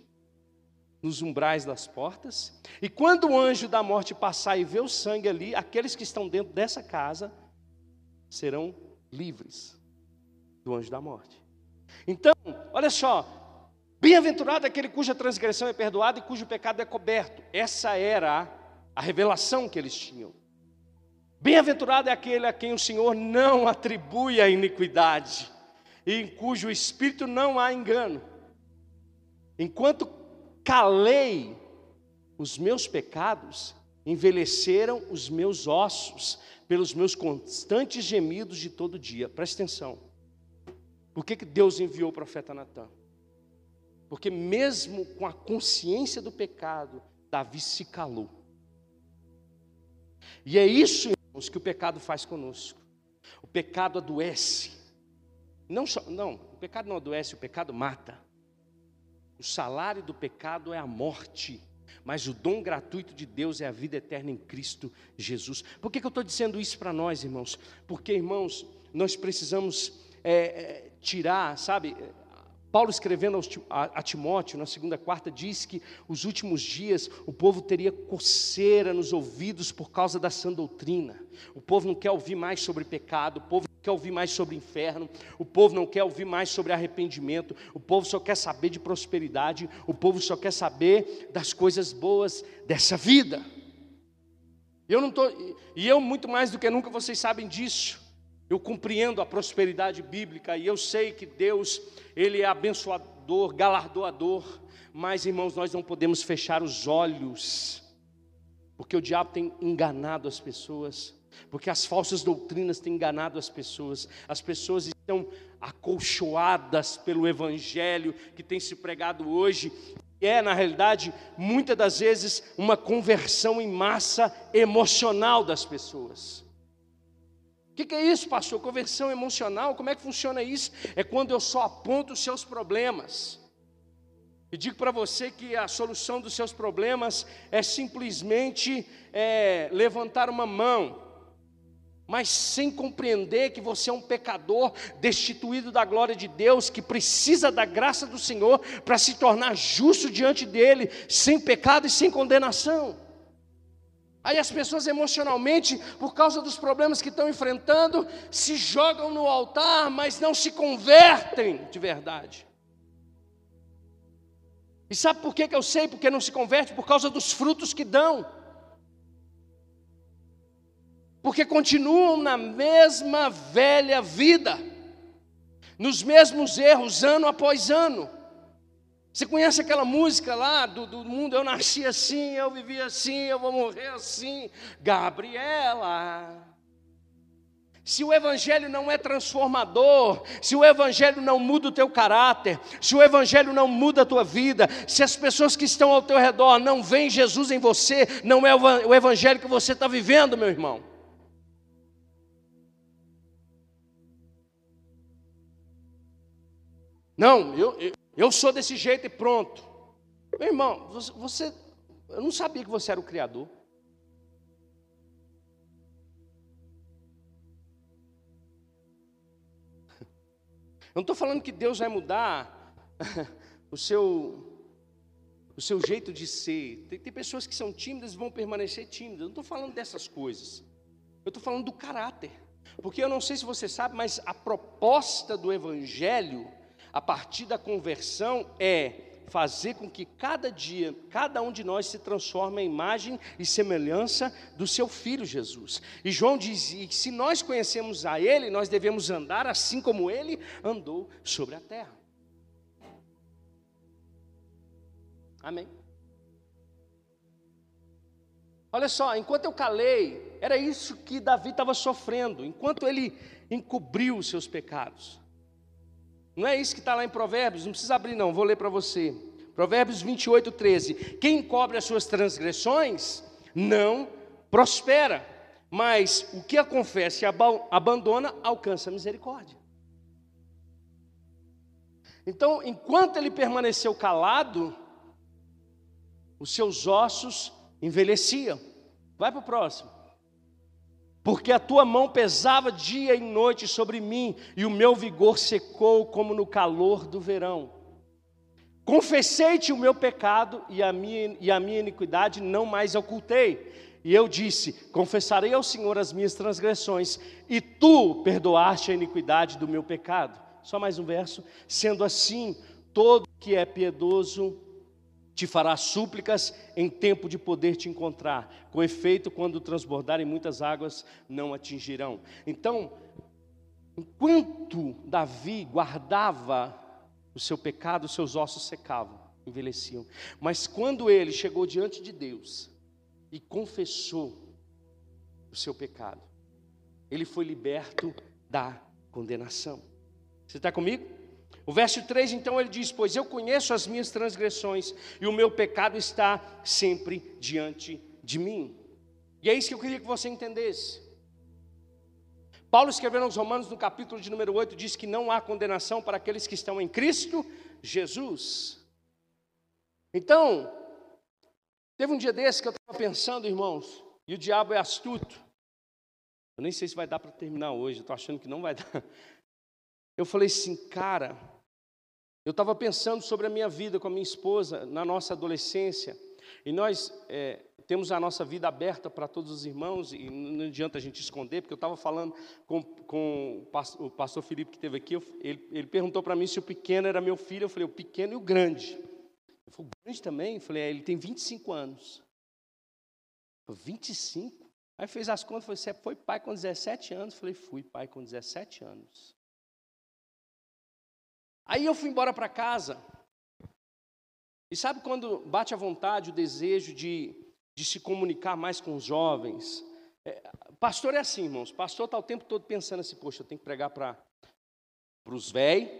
nos umbrais das portas, e quando o anjo da morte passar e ver o sangue ali, aqueles que estão dentro dessa casa serão livres do anjo da morte. Então, olha só, bem-aventurado aquele cuja transgressão é perdoada e cujo pecado é coberto. Essa era a revelação que eles tinham. Bem-aventurado é aquele a quem o Senhor não atribui a iniquidade e em cujo espírito não há engano. Enquanto calei os meus pecados, envelheceram os meus ossos pelos meus constantes gemidos de todo dia. Presta atenção. Por que, que Deus enviou o profeta Natan? Porque mesmo com a consciência do pecado, Davi se calou. E é isso, irmãos, que o pecado faz conosco. O pecado adoece. Não, só, não, o pecado não adoece, o pecado mata. O salário do pecado é a morte, mas o dom gratuito de Deus é a vida eterna em Cristo Jesus. Por que, que eu estou dizendo isso para nós, irmãos? Porque, irmãos, nós precisamos é, é, tirar, sabe, Paulo escrevendo a Timóteo, na segunda quarta, diz que os últimos dias o povo teria coceira nos ouvidos por causa da sã doutrina. O povo não quer ouvir mais sobre pecado, o povo não quer ouvir mais sobre inferno, o povo não quer ouvir mais sobre arrependimento, o povo só quer saber de prosperidade, o povo só quer saber das coisas boas dessa vida. Eu não tô, e eu muito mais do que nunca vocês sabem disso. Eu compreendo a prosperidade bíblica e eu sei que Deus, Ele é abençoador, galardoador, mas irmãos, nós não podemos fechar os olhos, porque o diabo tem enganado as pessoas, porque as falsas doutrinas têm enganado as pessoas, as pessoas estão acolchoadas pelo evangelho que tem se pregado hoje, e é, na realidade, muitas das vezes, uma conversão em massa emocional das pessoas. O que, que, é isso, pastor? Conversão emocional? Como é que funciona isso? É quando eu só aponto os seus problemas. E digo para você que a solução dos seus problemas é simplesmente é, levantar uma mão, mas sem compreender que você é um pecador destituído da glória de Deus, que precisa da graça do Senhor para se tornar justo diante dEle, sem pecado e sem condenação. Aí as pessoas emocionalmente, por causa dos problemas que estão enfrentando, se jogam no altar, mas não se convertem de verdade. E sabe por que, que eu sei porque não se converte? Por causa dos frutos que dão. Porque continuam na mesma velha vida, nos mesmos erros, ano após ano. Você conhece aquela música lá do, do mundo? Eu nasci assim, eu vivi assim, eu vou morrer assim. Gabriela. Se o Evangelho não é transformador, se o Evangelho não muda o teu caráter, se o Evangelho não muda a tua vida, se as pessoas que estão ao teu redor não veem Jesus em você, não é o Evangelho que você está vivendo, meu irmão. Não, eu, eu eu sou desse jeito e pronto. Meu irmão, você, eu não sabia que você era o Criador. Eu não estou falando que Deus vai mudar o seu, o seu jeito de ser. Tem, tem pessoas que são tímidas e vão permanecer tímidas. Eu não estou falando dessas coisas. Eu estou falando do caráter. Porque eu não sei se você sabe, mas a proposta do Evangelho a partir da conversão é fazer com que cada dia, cada um de nós se transforme em imagem e semelhança do seu filho Jesus. E João diz: que se nós conhecemos a Ele, nós devemos andar assim como Ele andou sobre a terra. Amém. Olha só, enquanto eu calei, era isso que Davi estava sofrendo, enquanto ele encobriu os seus pecados. Não é isso que está lá em Provérbios, não precisa abrir, não, vou ler para você. Provérbios 28, 13. Quem cobre as suas transgressões não prospera, mas o que a confessa e abandona alcança a misericórdia. Então, enquanto ele permaneceu calado, os seus ossos envelheciam. Vai para o próximo porque a tua mão pesava dia e noite sobre mim, e o meu vigor secou como no calor do verão. Confessei-te o meu pecado e a, minha, e a minha iniquidade não mais ocultei. E eu disse: Confessarei ao Senhor as minhas transgressões, e tu perdoaste a iniquidade do meu pecado. Só mais um verso. Sendo assim, todo que é piedoso te fará súplicas em tempo de poder te encontrar. Com efeito, quando transbordarem muitas águas, não atingirão. Então, enquanto Davi guardava o seu pecado, os seus ossos secavam, envelheciam. Mas quando ele chegou diante de Deus e confessou o seu pecado, ele foi liberto da condenação. Você está comigo? O verso 3 então ele diz: Pois eu conheço as minhas transgressões e o meu pecado está sempre diante de mim. E é isso que eu queria que você entendesse. Paulo escrevendo aos Romanos no capítulo de número 8 diz que não há condenação para aqueles que estão em Cristo Jesus. Então, teve um dia desse que eu estava pensando, irmãos, e o diabo é astuto. Eu nem sei se vai dar para terminar hoje, eu estou achando que não vai dar. Eu falei assim, cara, eu estava pensando sobre a minha vida com a minha esposa na nossa adolescência, e nós é, temos a nossa vida aberta para todos os irmãos, e não adianta a gente esconder, porque eu estava falando com, com, o pastor Felipe que esteve aqui, ele, ele perguntou para mim se o pequeno era meu filho, eu falei, o pequeno e o grande. Ele falou, o grande também? Eu falei, é, ele tem 25 anos. Eu falei, 25? Aí fez as contas, falou, você foi pai com 17 anos? Eu falei, fui pai com 17 anos. Aí eu fui embora para casa. E sabe quando bate a vontade, o desejo de, de se comunicar mais com os jovens? É, pastor é assim, irmãos. Pastor está o tempo todo pensando assim: poxa, eu tenho que pregar para os velhos,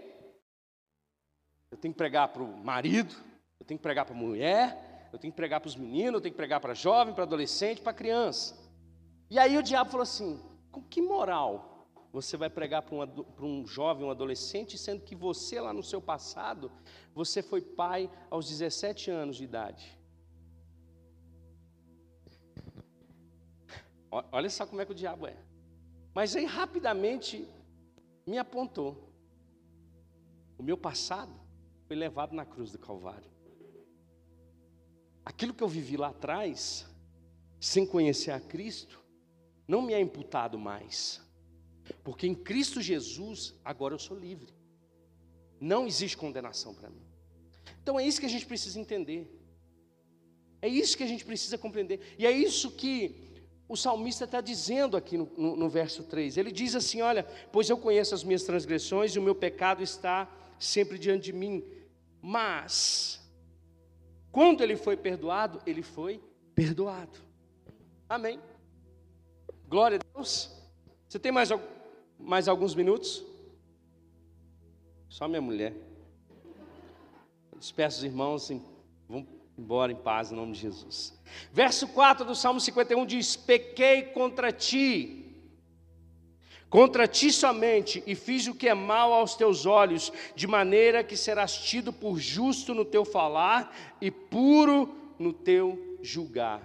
eu tenho que pregar para o marido, eu tenho que pregar para a mulher, eu tenho que pregar para os meninos, eu tenho que pregar para jovem, para adolescente, para criança. E aí o diabo falou assim: com que moral você vai pregar para um, jovem, um adolescente, sendo que você, lá no seu passado, você foi pai aos 17 anos de idade. Olha só como é que o diabo é. Mas aí rapidamente me apontou. O meu passado foi levado na cruz do Calvário. Aquilo que eu vivi lá atrás, sem conhecer a Cristo, não me é imputado mais. Porque em Cristo Jesus, agora eu sou livre. Não existe condenação para mim. Então é isso que a gente precisa entender. É isso que a gente precisa compreender. E é isso que o salmista está dizendo aqui no, no, no, verso 3. Ele diz assim: Olha, pois eu conheço as minhas transgressões e o meu pecado está sempre diante de mim. Mas, quando ele foi perdoado, ele foi perdoado. Amém. Glória a Deus. Você tem mais, mais alguns minutos? Só minha mulher. Despeço os irmãos, vamos embora em paz em nome de Jesus. Verso 4 do Salmo 51 diz: Pequei contra ti, contra ti somente, e fiz o que é mal aos teus olhos, de maneira que serás tido por justo no teu falar e puro no teu julgar.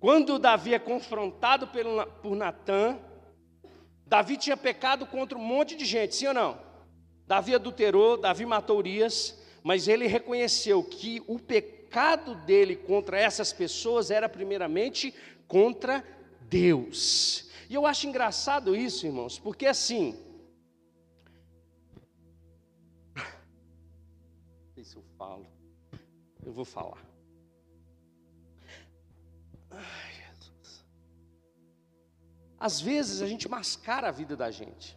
Quando Davi é confrontado por Natã, Davi tinha pecado contra um monte de gente, sim ou não? Davi adulterou, Davi matou Urias, mas ele reconheceu que o pecado dele contra essas pessoas era primeiramente contra Deus. E eu acho engraçado isso, irmãos, porque assim. Não sei se eu falo, eu vou falar. Às vezes a gente mascara a vida da gente.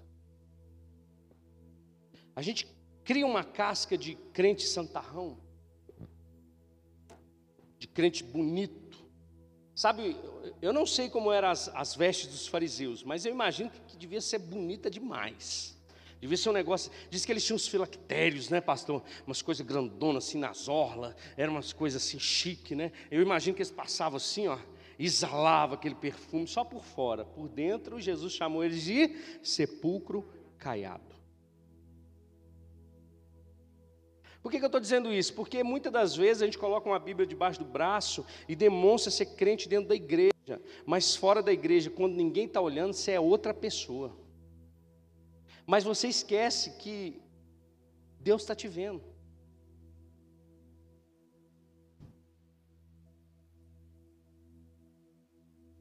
A gente cria uma casca de crente santarrão, de crente bonito. Sabe, eu não sei como eram as, as vestes dos fariseus, mas eu imagino que, que devia ser bonita demais. Devia ser um negócio. Diz que eles tinham uns filactérios, né, pastor? Umas coisas grandonas assim nas orlas, eram umas coisas assim chique, né? Eu imagino que eles passavam assim, ó, exalava aquele perfume só por fora. Por dentro, Jesus chamou eles de sepulcro caiado. Por que, que eu estou dizendo isso? Porque muitas das vezes a gente coloca uma Bíblia debaixo do braço e demonstra ser crente dentro da igreja, mas fora da igreja, quando ninguém está olhando, você é outra pessoa. Mas você esquece que Deus está te vendo.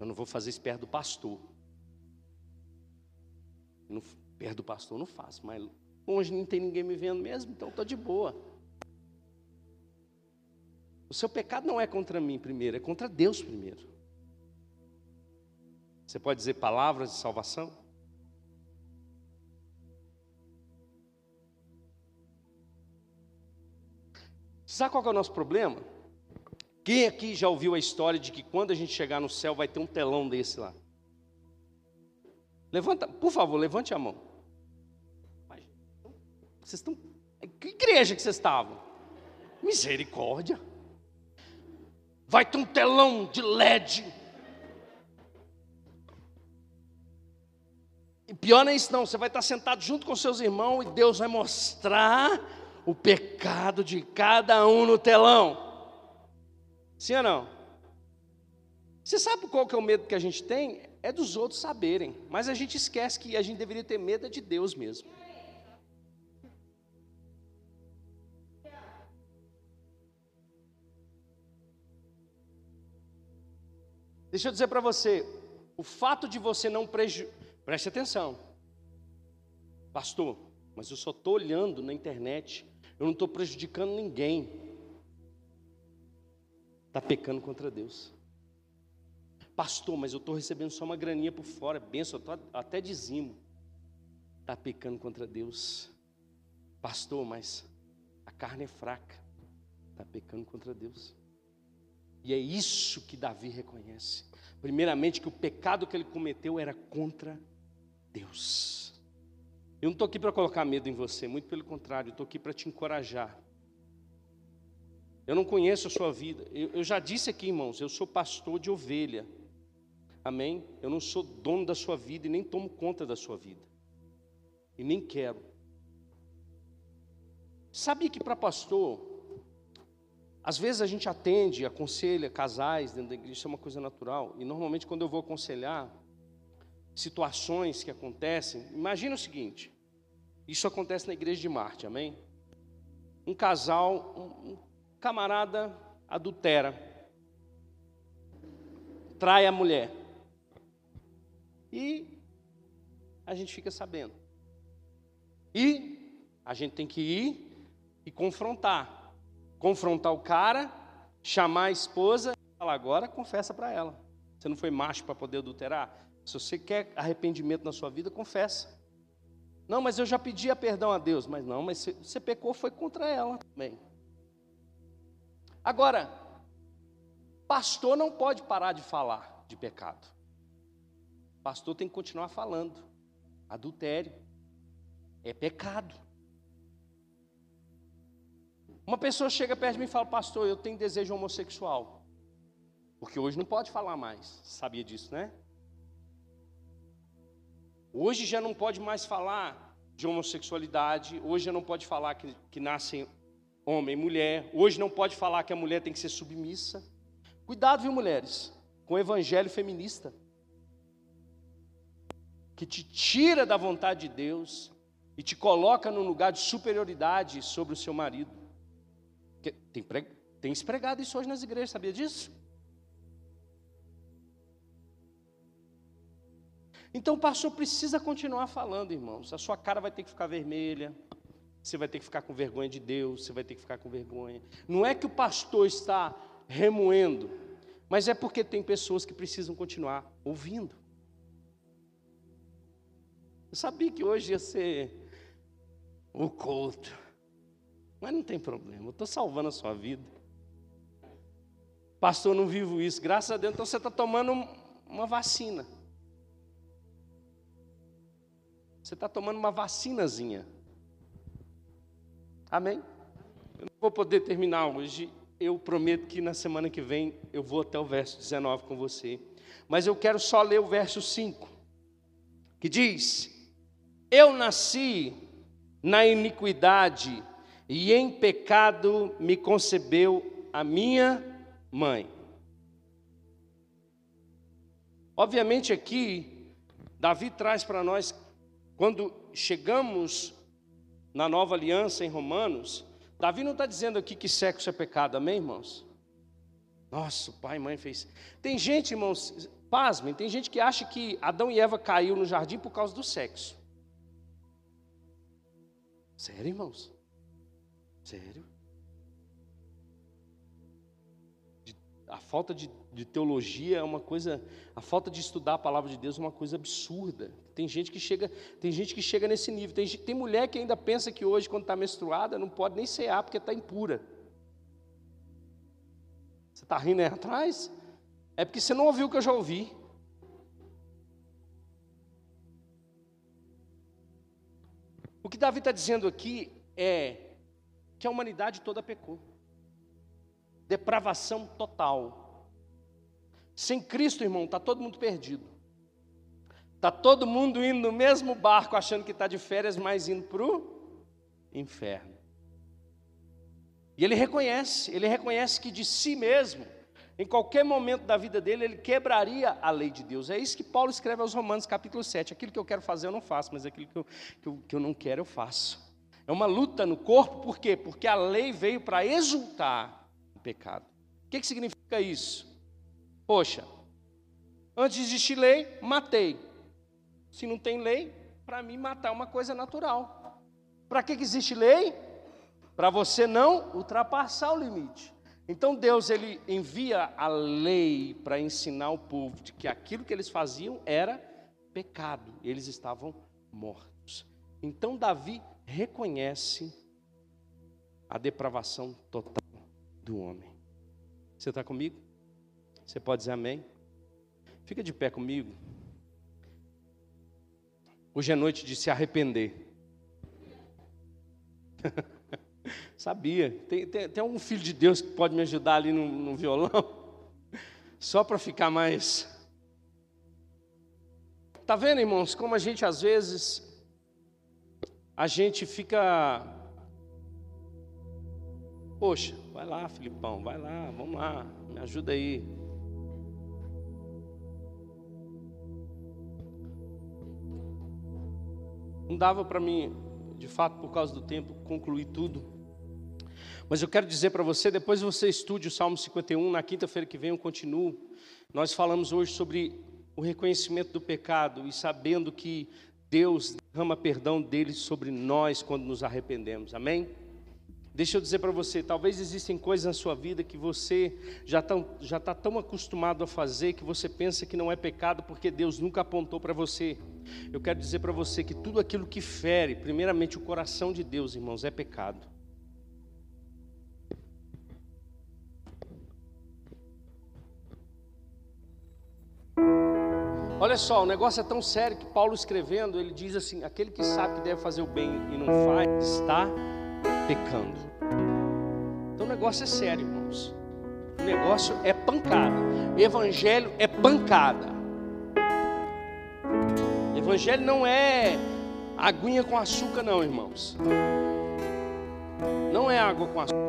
Eu não vou fazer isso perto do pastor. No, perto do pastor não faço, mas longe não tem ninguém me vendo mesmo, então estou de boa. O seu pecado não é contra mim primeiro, é contra Deus primeiro. Você pode dizer palavras de salvação? Sabe qual é o nosso problema? Quem aqui já ouviu a história de que quando a gente chegar no céu vai ter um telão desse lá? Levanta, por favor, levante a mão. Vocês estão. Que igreja que vocês estavam? Misericórdia vai ter um telão de LED. E pior não é isso, não. Você vai estar sentado junto com seus irmãos e Deus vai mostrar o pecado de cada um no telão. Sim ou não? Você sabe qual que é o medo que a gente tem? É dos outros saberem. Mas a gente esquece que a gente deveria ter medo de Deus mesmo. Deixa eu dizer para você, o fato de você não prejudicar, preste atenção, pastor, mas eu só estou olhando na internet, eu não estou prejudicando ninguém, está pecando contra Deus. Pastor, mas eu estou recebendo só uma graninha por fora, benção, eu tô até dizimo, está pecando contra Deus. Pastor, mas a carne é fraca, está pecando contra Deus. E é isso que Davi reconhece. Primeiramente, que o pecado que ele cometeu era contra Deus. Eu não estou aqui para colocar medo em você, muito pelo contrário, estou aqui para te encorajar. Eu não conheço a sua vida. Eu, eu já disse aqui, irmãos, eu sou pastor de ovelha. Amém? Eu não sou dono da sua vida e nem tomo conta da sua vida. E nem quero. Sabia que para pastor, às vezes a gente atende, aconselha casais dentro da igreja, isso é uma coisa natural. E normalmente quando eu vou aconselhar situações que acontecem, imagina o seguinte: isso acontece na igreja de Marte, amém? Um casal, um, camarada adultera, trai a mulher. E a gente fica sabendo. E a gente tem que ir e confrontar. Confrontar o cara, chamar a esposa e falar: agora confessa para ela. Você não foi macho para poder adulterar? Se você quer arrependimento na sua vida, confessa. Não, mas eu já pedi perdão a Deus. Mas não, mas você pecou foi contra ela também. Agora, pastor não pode parar de falar de pecado. Pastor tem que continuar falando. Adultério é pecado. Uma pessoa chega perto de mim e fala, pastor, eu tenho desejo homossexual. Porque hoje não pode falar mais. Sabia disso, né? Hoje já não pode mais falar de homossexualidade. Hoje já não pode falar que, que nascem homem e mulher. Hoje não pode falar que a mulher tem que ser submissa. Cuidado, viu, mulheres, com o evangelho feminista. Que te tira da vontade de Deus e te coloca num lugar de superioridade sobre o seu marido. Tem, tem espregado isso hoje nas igrejas, sabia disso? Então o pastor precisa continuar falando, irmãos. A sua cara vai ter que ficar vermelha, você vai ter que ficar com vergonha de Deus, você vai ter que ficar com vergonha. Não é que o pastor está remoendo, mas é porque tem pessoas que precisam continuar ouvindo. Eu sabia que hoje ia ser o culto, mas não tem problema, eu estou salvando a sua vida. Pastor, não vivo isso, graças a Deus, então você está tomando uma vacina. Você está tomando uma vacinazinha. Amém? Eu não vou poder terminar hoje. Eu prometo que na semana que vem eu vou até o verso 19 com você. Mas eu quero só ler o verso 5, que diz: Eu nasci na iniquidade, e em pecado me concebeu a minha mãe. Obviamente aqui, Davi traz para nós, quando chegamos na nova aliança em Romanos, Davi não está dizendo aqui que sexo é pecado, amém, irmãos? Nossa, o pai e mãe fez. Tem gente, irmãos, pasmem, tem gente que acha que Adão e Eva caiu no jardim por causa do sexo. Sério, irmãos? Sério? A falta de, de, teologia é uma coisa, a falta de estudar a palavra de Deus é uma coisa absurda. Tem gente que chega, tem gente que chega nesse nível. Tem, tem mulher que ainda pensa que hoje, quando está menstruada, não pode nem cear porque está impura. Você está rindo aí atrás? É porque você não ouviu o que eu já ouvi. O que Davi está dizendo aqui é que a humanidade toda pecou depravação total. Sem Cristo, irmão, está todo mundo perdido. Está todo mundo indo no mesmo barco, achando que está de férias, mas indo para o inferno. E ele reconhece, ele reconhece que de si mesmo, em qualquer momento da vida dele, ele quebraria a lei de Deus. É isso que Paulo escreve aos Romanos, capítulo 7. Aquilo que eu quero fazer eu não faço, mas aquilo que eu, que eu, que eu não quero eu faço. É uma luta no corpo, por quê? Porque a lei veio para exultar pecado. O que, que significa isso? Poxa, antes de existir lei, matei. Se não tem lei, para mim matar é uma coisa natural. Para que, que existe lei? Para você não ultrapassar o limite. Então Deus ele envia a lei para ensinar o povo de que aquilo que eles faziam era pecado, eles estavam mortos. Então Davi reconhece a depravação total do homem. Você está comigo? Você pode dizer amém? Fica de pé comigo. Hoje é noite de se arrepender. Sabia? Tem, tem, tem algum filho de Deus que pode me ajudar ali no, no violão? Só para ficar mais. Tá vendo, irmãos, como a gente às vezes a gente fica Poxa, vai lá, Filipão, vai lá, vamos lá, me ajuda aí. Não dava para mim, de fato, por causa do tempo, concluir tudo. Mas eu quero dizer para você, depois você estude o Salmo 51, na quinta-feira que vem eu continuo. Nós falamos hoje sobre o reconhecimento do pecado e sabendo que Deus derrama perdão dele sobre nós quando nos arrependemos. Amém? Deixa eu dizer para você, talvez existem coisas na sua vida que você já está já tá tão acostumado a fazer que você pensa que não é pecado porque Deus nunca apontou para você. Eu quero dizer para você que tudo aquilo que fere, primeiramente o coração de Deus, irmãos, é pecado. Olha só, o negócio é tão sério que Paulo escrevendo, ele diz assim: aquele que sabe que deve fazer o bem e não faz, está pecando. Então o negócio é sério, irmãos. O negócio é pancada. Evangelho é pancada. Evangelho não é aguinha com açúcar, não, irmãos. Não é água com açúcar.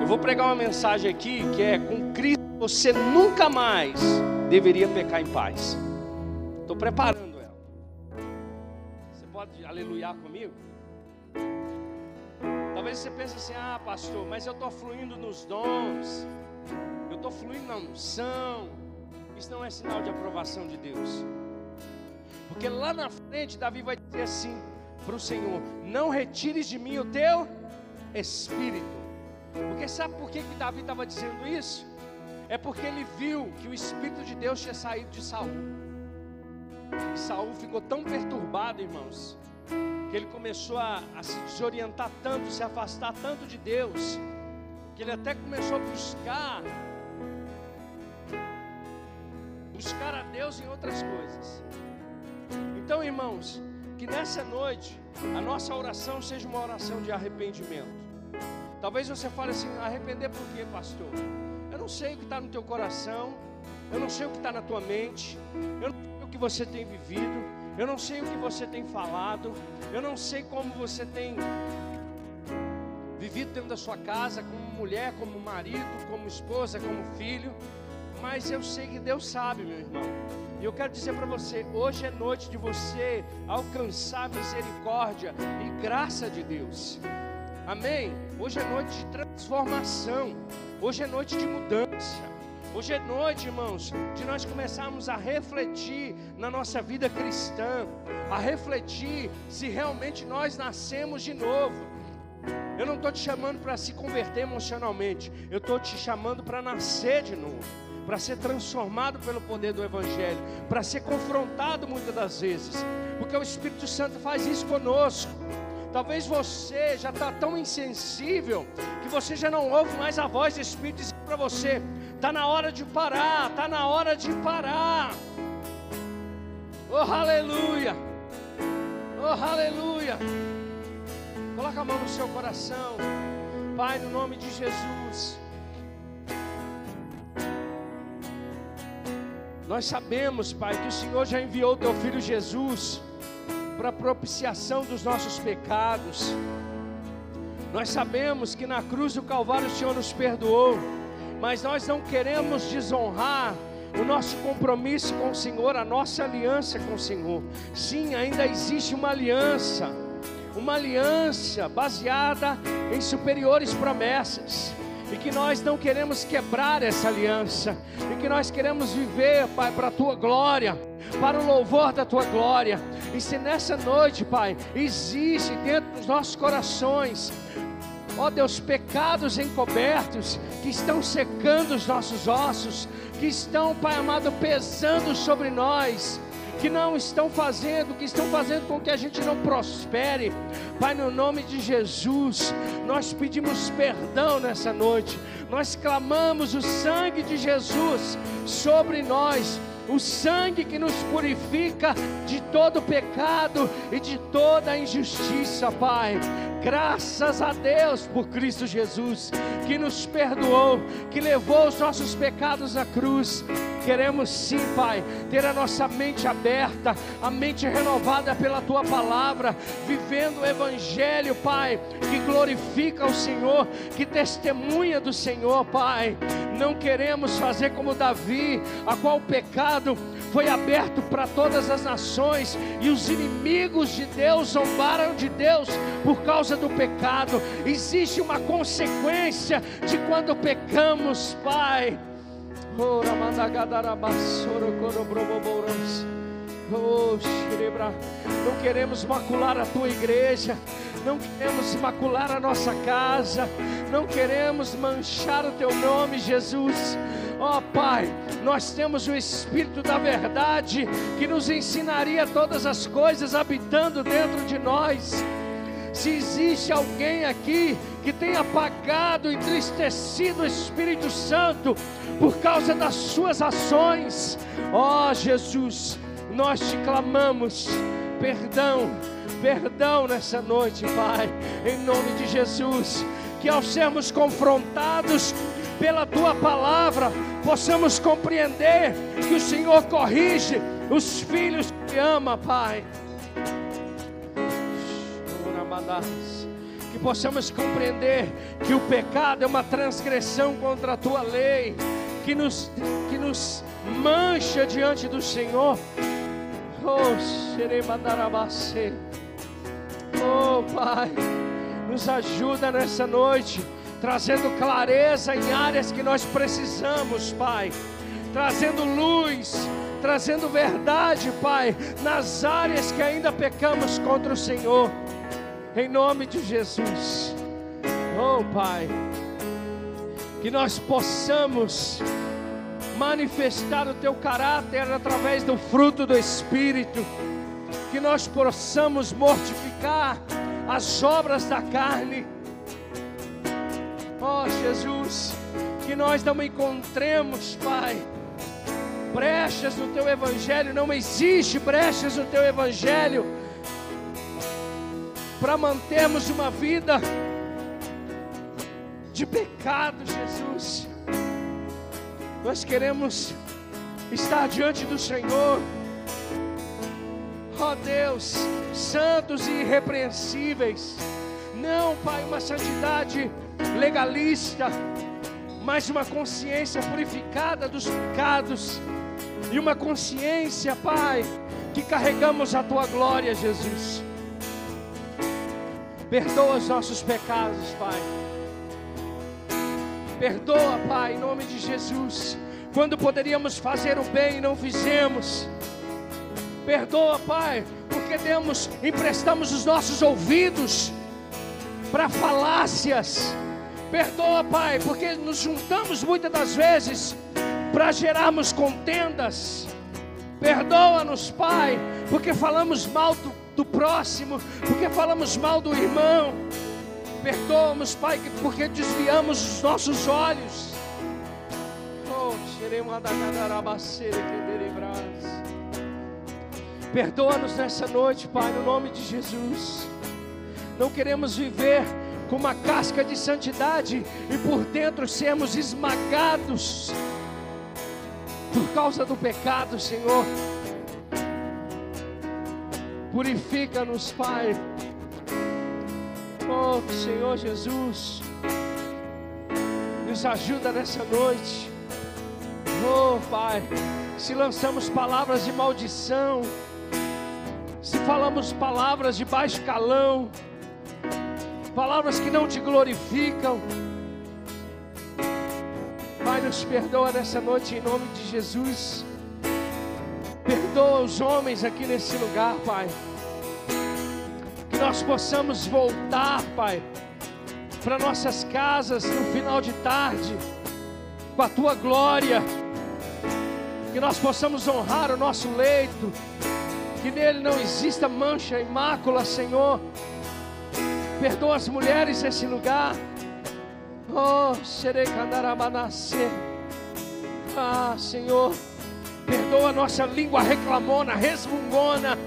Eu vou pregar uma mensagem aqui que é: com Cristo você nunca mais deveria pecar em paz. Estou preparando ela. Você pode aleluiar comigo? Talvez você pense assim: ah, pastor, mas eu estou fluindo nos dons, eu estou fluindo na unção. Isso não é sinal de aprovação de Deus. Porque lá na frente, Davi vai dizer assim para o Senhor: Não retires de mim o teu espírito. Porque sabe por que, que Davi estava dizendo isso? É porque ele viu que o Espírito de Deus tinha saído de Saul. Saul ficou tão perturbado, irmãos, que ele começou a, a se desorientar tanto, se afastar tanto de Deus, que ele até começou a buscar buscar a Deus em outras coisas. Então, irmãos, que nessa noite a nossa oração seja uma oração de arrependimento. Talvez você fale assim: arrepender por quê, pastor? Eu não sei o que está no teu coração, eu não sei o que está na tua mente, eu não sei o que você tem vivido, eu não sei o que você tem falado, eu não sei como você tem vivido dentro da sua casa, como mulher, como marido, como esposa, como filho, mas eu sei que Deus sabe, meu irmão. E eu quero dizer para você: hoje é noite de você alcançar misericórdia e graça de Deus. Amém? Hoje é noite de transformação. Hoje é noite de mudança. Hoje é noite, irmãos, de nós começarmos a refletir na nossa vida cristã, a refletir se realmente nós nascemos de novo. Eu não estou te chamando para se converter emocionalmente, eu estou te chamando para nascer de novo, para ser transformado pelo poder do Evangelho, para ser confrontado muitas das vezes, porque o Espírito Santo faz isso conosco. Talvez você já está tão insensível que você já não ouve mais a voz do Espírito dizendo para você: está na hora de parar, está na hora de parar. Oh, aleluia! Oh, aleluia! Coloca a mão no seu coração, Pai, no nome de Jesus. Nós sabemos, Pai, que o Senhor já enviou o teu filho Jesus para propiciação dos nossos pecados. Nós sabemos que na cruz do Calvário o Senhor nos perdoou, mas nós não queremos desonrar o nosso compromisso com o Senhor, a nossa aliança com o Senhor. Sim, ainda existe uma aliança, uma aliança baseada em superiores promessas e que nós não queremos quebrar essa aliança, e que nós queremos viver, Pai, para a tua glória, para o louvor da tua glória. E se nessa noite, Pai, existe dentro dos nossos corações, ó Deus, pecados encobertos que estão secando os nossos ossos, que estão, Pai amado, pesando sobre nós, que não estão fazendo, que estão fazendo com que a gente não prospere. Pai, no nome de Jesus, nós pedimos perdão nessa noite. Nós clamamos o sangue de Jesus sobre nós o sangue que nos purifica de todo pecado e de toda injustiça, Pai. Graças a Deus por Cristo Jesus, que nos perdoou, que levou os nossos pecados à cruz. Queremos sim, Pai, ter a nossa mente aberta, a mente renovada pela tua palavra, vivendo o Evangelho, Pai, que glorifica o Senhor, que testemunha do Senhor, Pai. Não queremos fazer como Davi, a qual o pecado foi aberto para todas as nações e os inimigos de Deus zombaram de Deus por causa do pecado. Existe uma consequência de quando pecamos, Pai. Oh, não queremos macular a tua igreja, não queremos macular a nossa casa, não queremos manchar o teu nome, Jesus. Ó oh, Pai, nós temos o Espírito da Verdade que nos ensinaria todas as coisas habitando dentro de nós. Se existe alguém aqui que tenha apagado, entristecido o Espírito Santo por causa das suas ações, ó oh, Jesus, nós te clamamos perdão, perdão nessa noite, Pai, em nome de Jesus. Que ao sermos confrontados pela tua palavra, possamos compreender que o Senhor corrige os filhos que ama, Pai. Que possamos compreender que o pecado é uma transgressão contra a tua lei, que nos, que nos mancha diante do Senhor Oh, Pai, nos ajuda nessa noite, trazendo clareza em áreas que nós precisamos, Pai, trazendo luz, trazendo verdade, Pai, nas áreas que ainda pecamos contra o Senhor, em nome de Jesus. Oh, Pai, que nós possamos manifestar o teu caráter através do fruto do Espírito, que nós possamos mortificar as obras da carne. Ó oh, Jesus, que nós não encontremos, Pai, brechas no teu evangelho, não existe brechas no teu evangelho para mantermos uma vida de pecado, Jesus. Nós queremos estar diante do Senhor. Ó oh Deus, santos e irrepreensíveis. Não, Pai, uma santidade legalista, mas uma consciência purificada dos pecados e uma consciência, Pai, que carregamos a tua glória, Jesus. Perdoa os nossos pecados, Pai. Perdoa, Pai, em nome de Jesus. Quando poderíamos fazer o bem e não fizemos. Perdoa, Pai, porque demos, emprestamos os nossos ouvidos para falácias. Perdoa, Pai, porque nos juntamos muitas das vezes para gerarmos contendas. Perdoa-nos, Pai, porque falamos mal do, do próximo, porque falamos mal do irmão Perdoa-nos, Pai, porque desviamos os nossos olhos. Oh, Perdoa-nos nessa noite, Pai, no nome de Jesus. Não queremos viver com uma casca de santidade e por dentro sermos esmagados por causa do pecado, Senhor. Purifica-nos, Pai. Oh, Senhor Jesus, nos ajuda nessa noite. Oh, Pai, se lançamos palavras de maldição, se falamos palavras de baixo calão, palavras que não te glorificam, Pai, nos perdoa nessa noite em nome de Jesus. Perdoa os homens aqui nesse lugar, Pai nós possamos voltar, Pai, para nossas casas no final de tarde, com a tua glória, que nós possamos honrar o nosso leito, que nele não exista mancha e mácula, Senhor. Perdoa as mulheres nesse lugar. Oh, serei canaramanacê. Ah, Senhor, Perdoa a nossa língua reclamona, resmungona.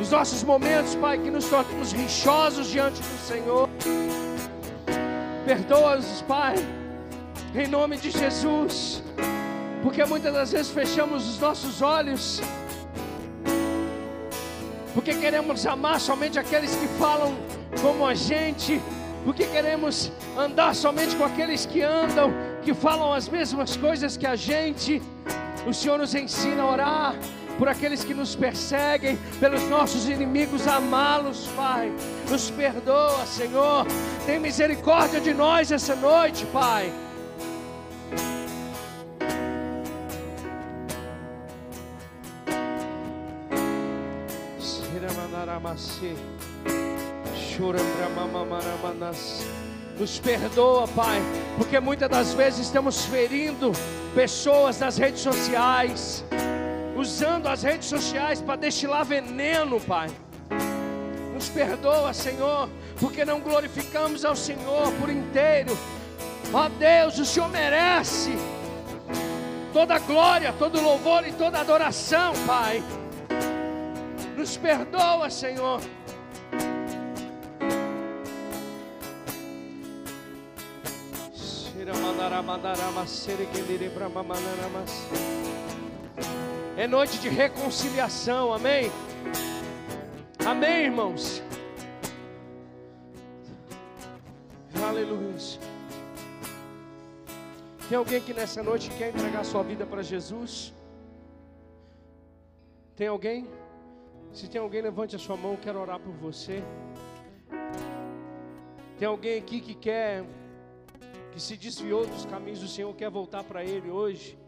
Os nossos momentos, Pai, que nos tornamos rixosos diante do Senhor. Perdoa-os, Pai, em nome de Jesus. Porque muitas das vezes fechamos os nossos olhos. Porque queremos amar somente aqueles que falam como a gente. Porque queremos andar somente com aqueles que andam, que falam as mesmas coisas que a gente. O Senhor nos ensina a orar por aqueles que nos perseguem, pelos nossos inimigos, amá-los, Pai. Nos perdoa, Senhor. Tem misericórdia de nós essa noite, Pai. Nos perdoa, Pai, porque muitas das vezes estamos ferindo pessoas nas redes sociais usando as redes sociais para destilar veneno, Pai. Nos perdoa, Senhor, porque não glorificamos ao Senhor por inteiro. Ó Deus, o Senhor merece toda glória, todo louvor e toda adoração, Pai. Nos perdoa, Senhor. É noite de reconciliação, amém? Amém, irmãos? Aleluia. Tem alguém que nessa noite quer entregar sua vida para Jesus? Tem alguém? Se tem alguém, levante a sua mão, quero orar por você. Tem alguém aqui que quer, que se desviou dos caminhos do Senhor, quer voltar para Ele hoje?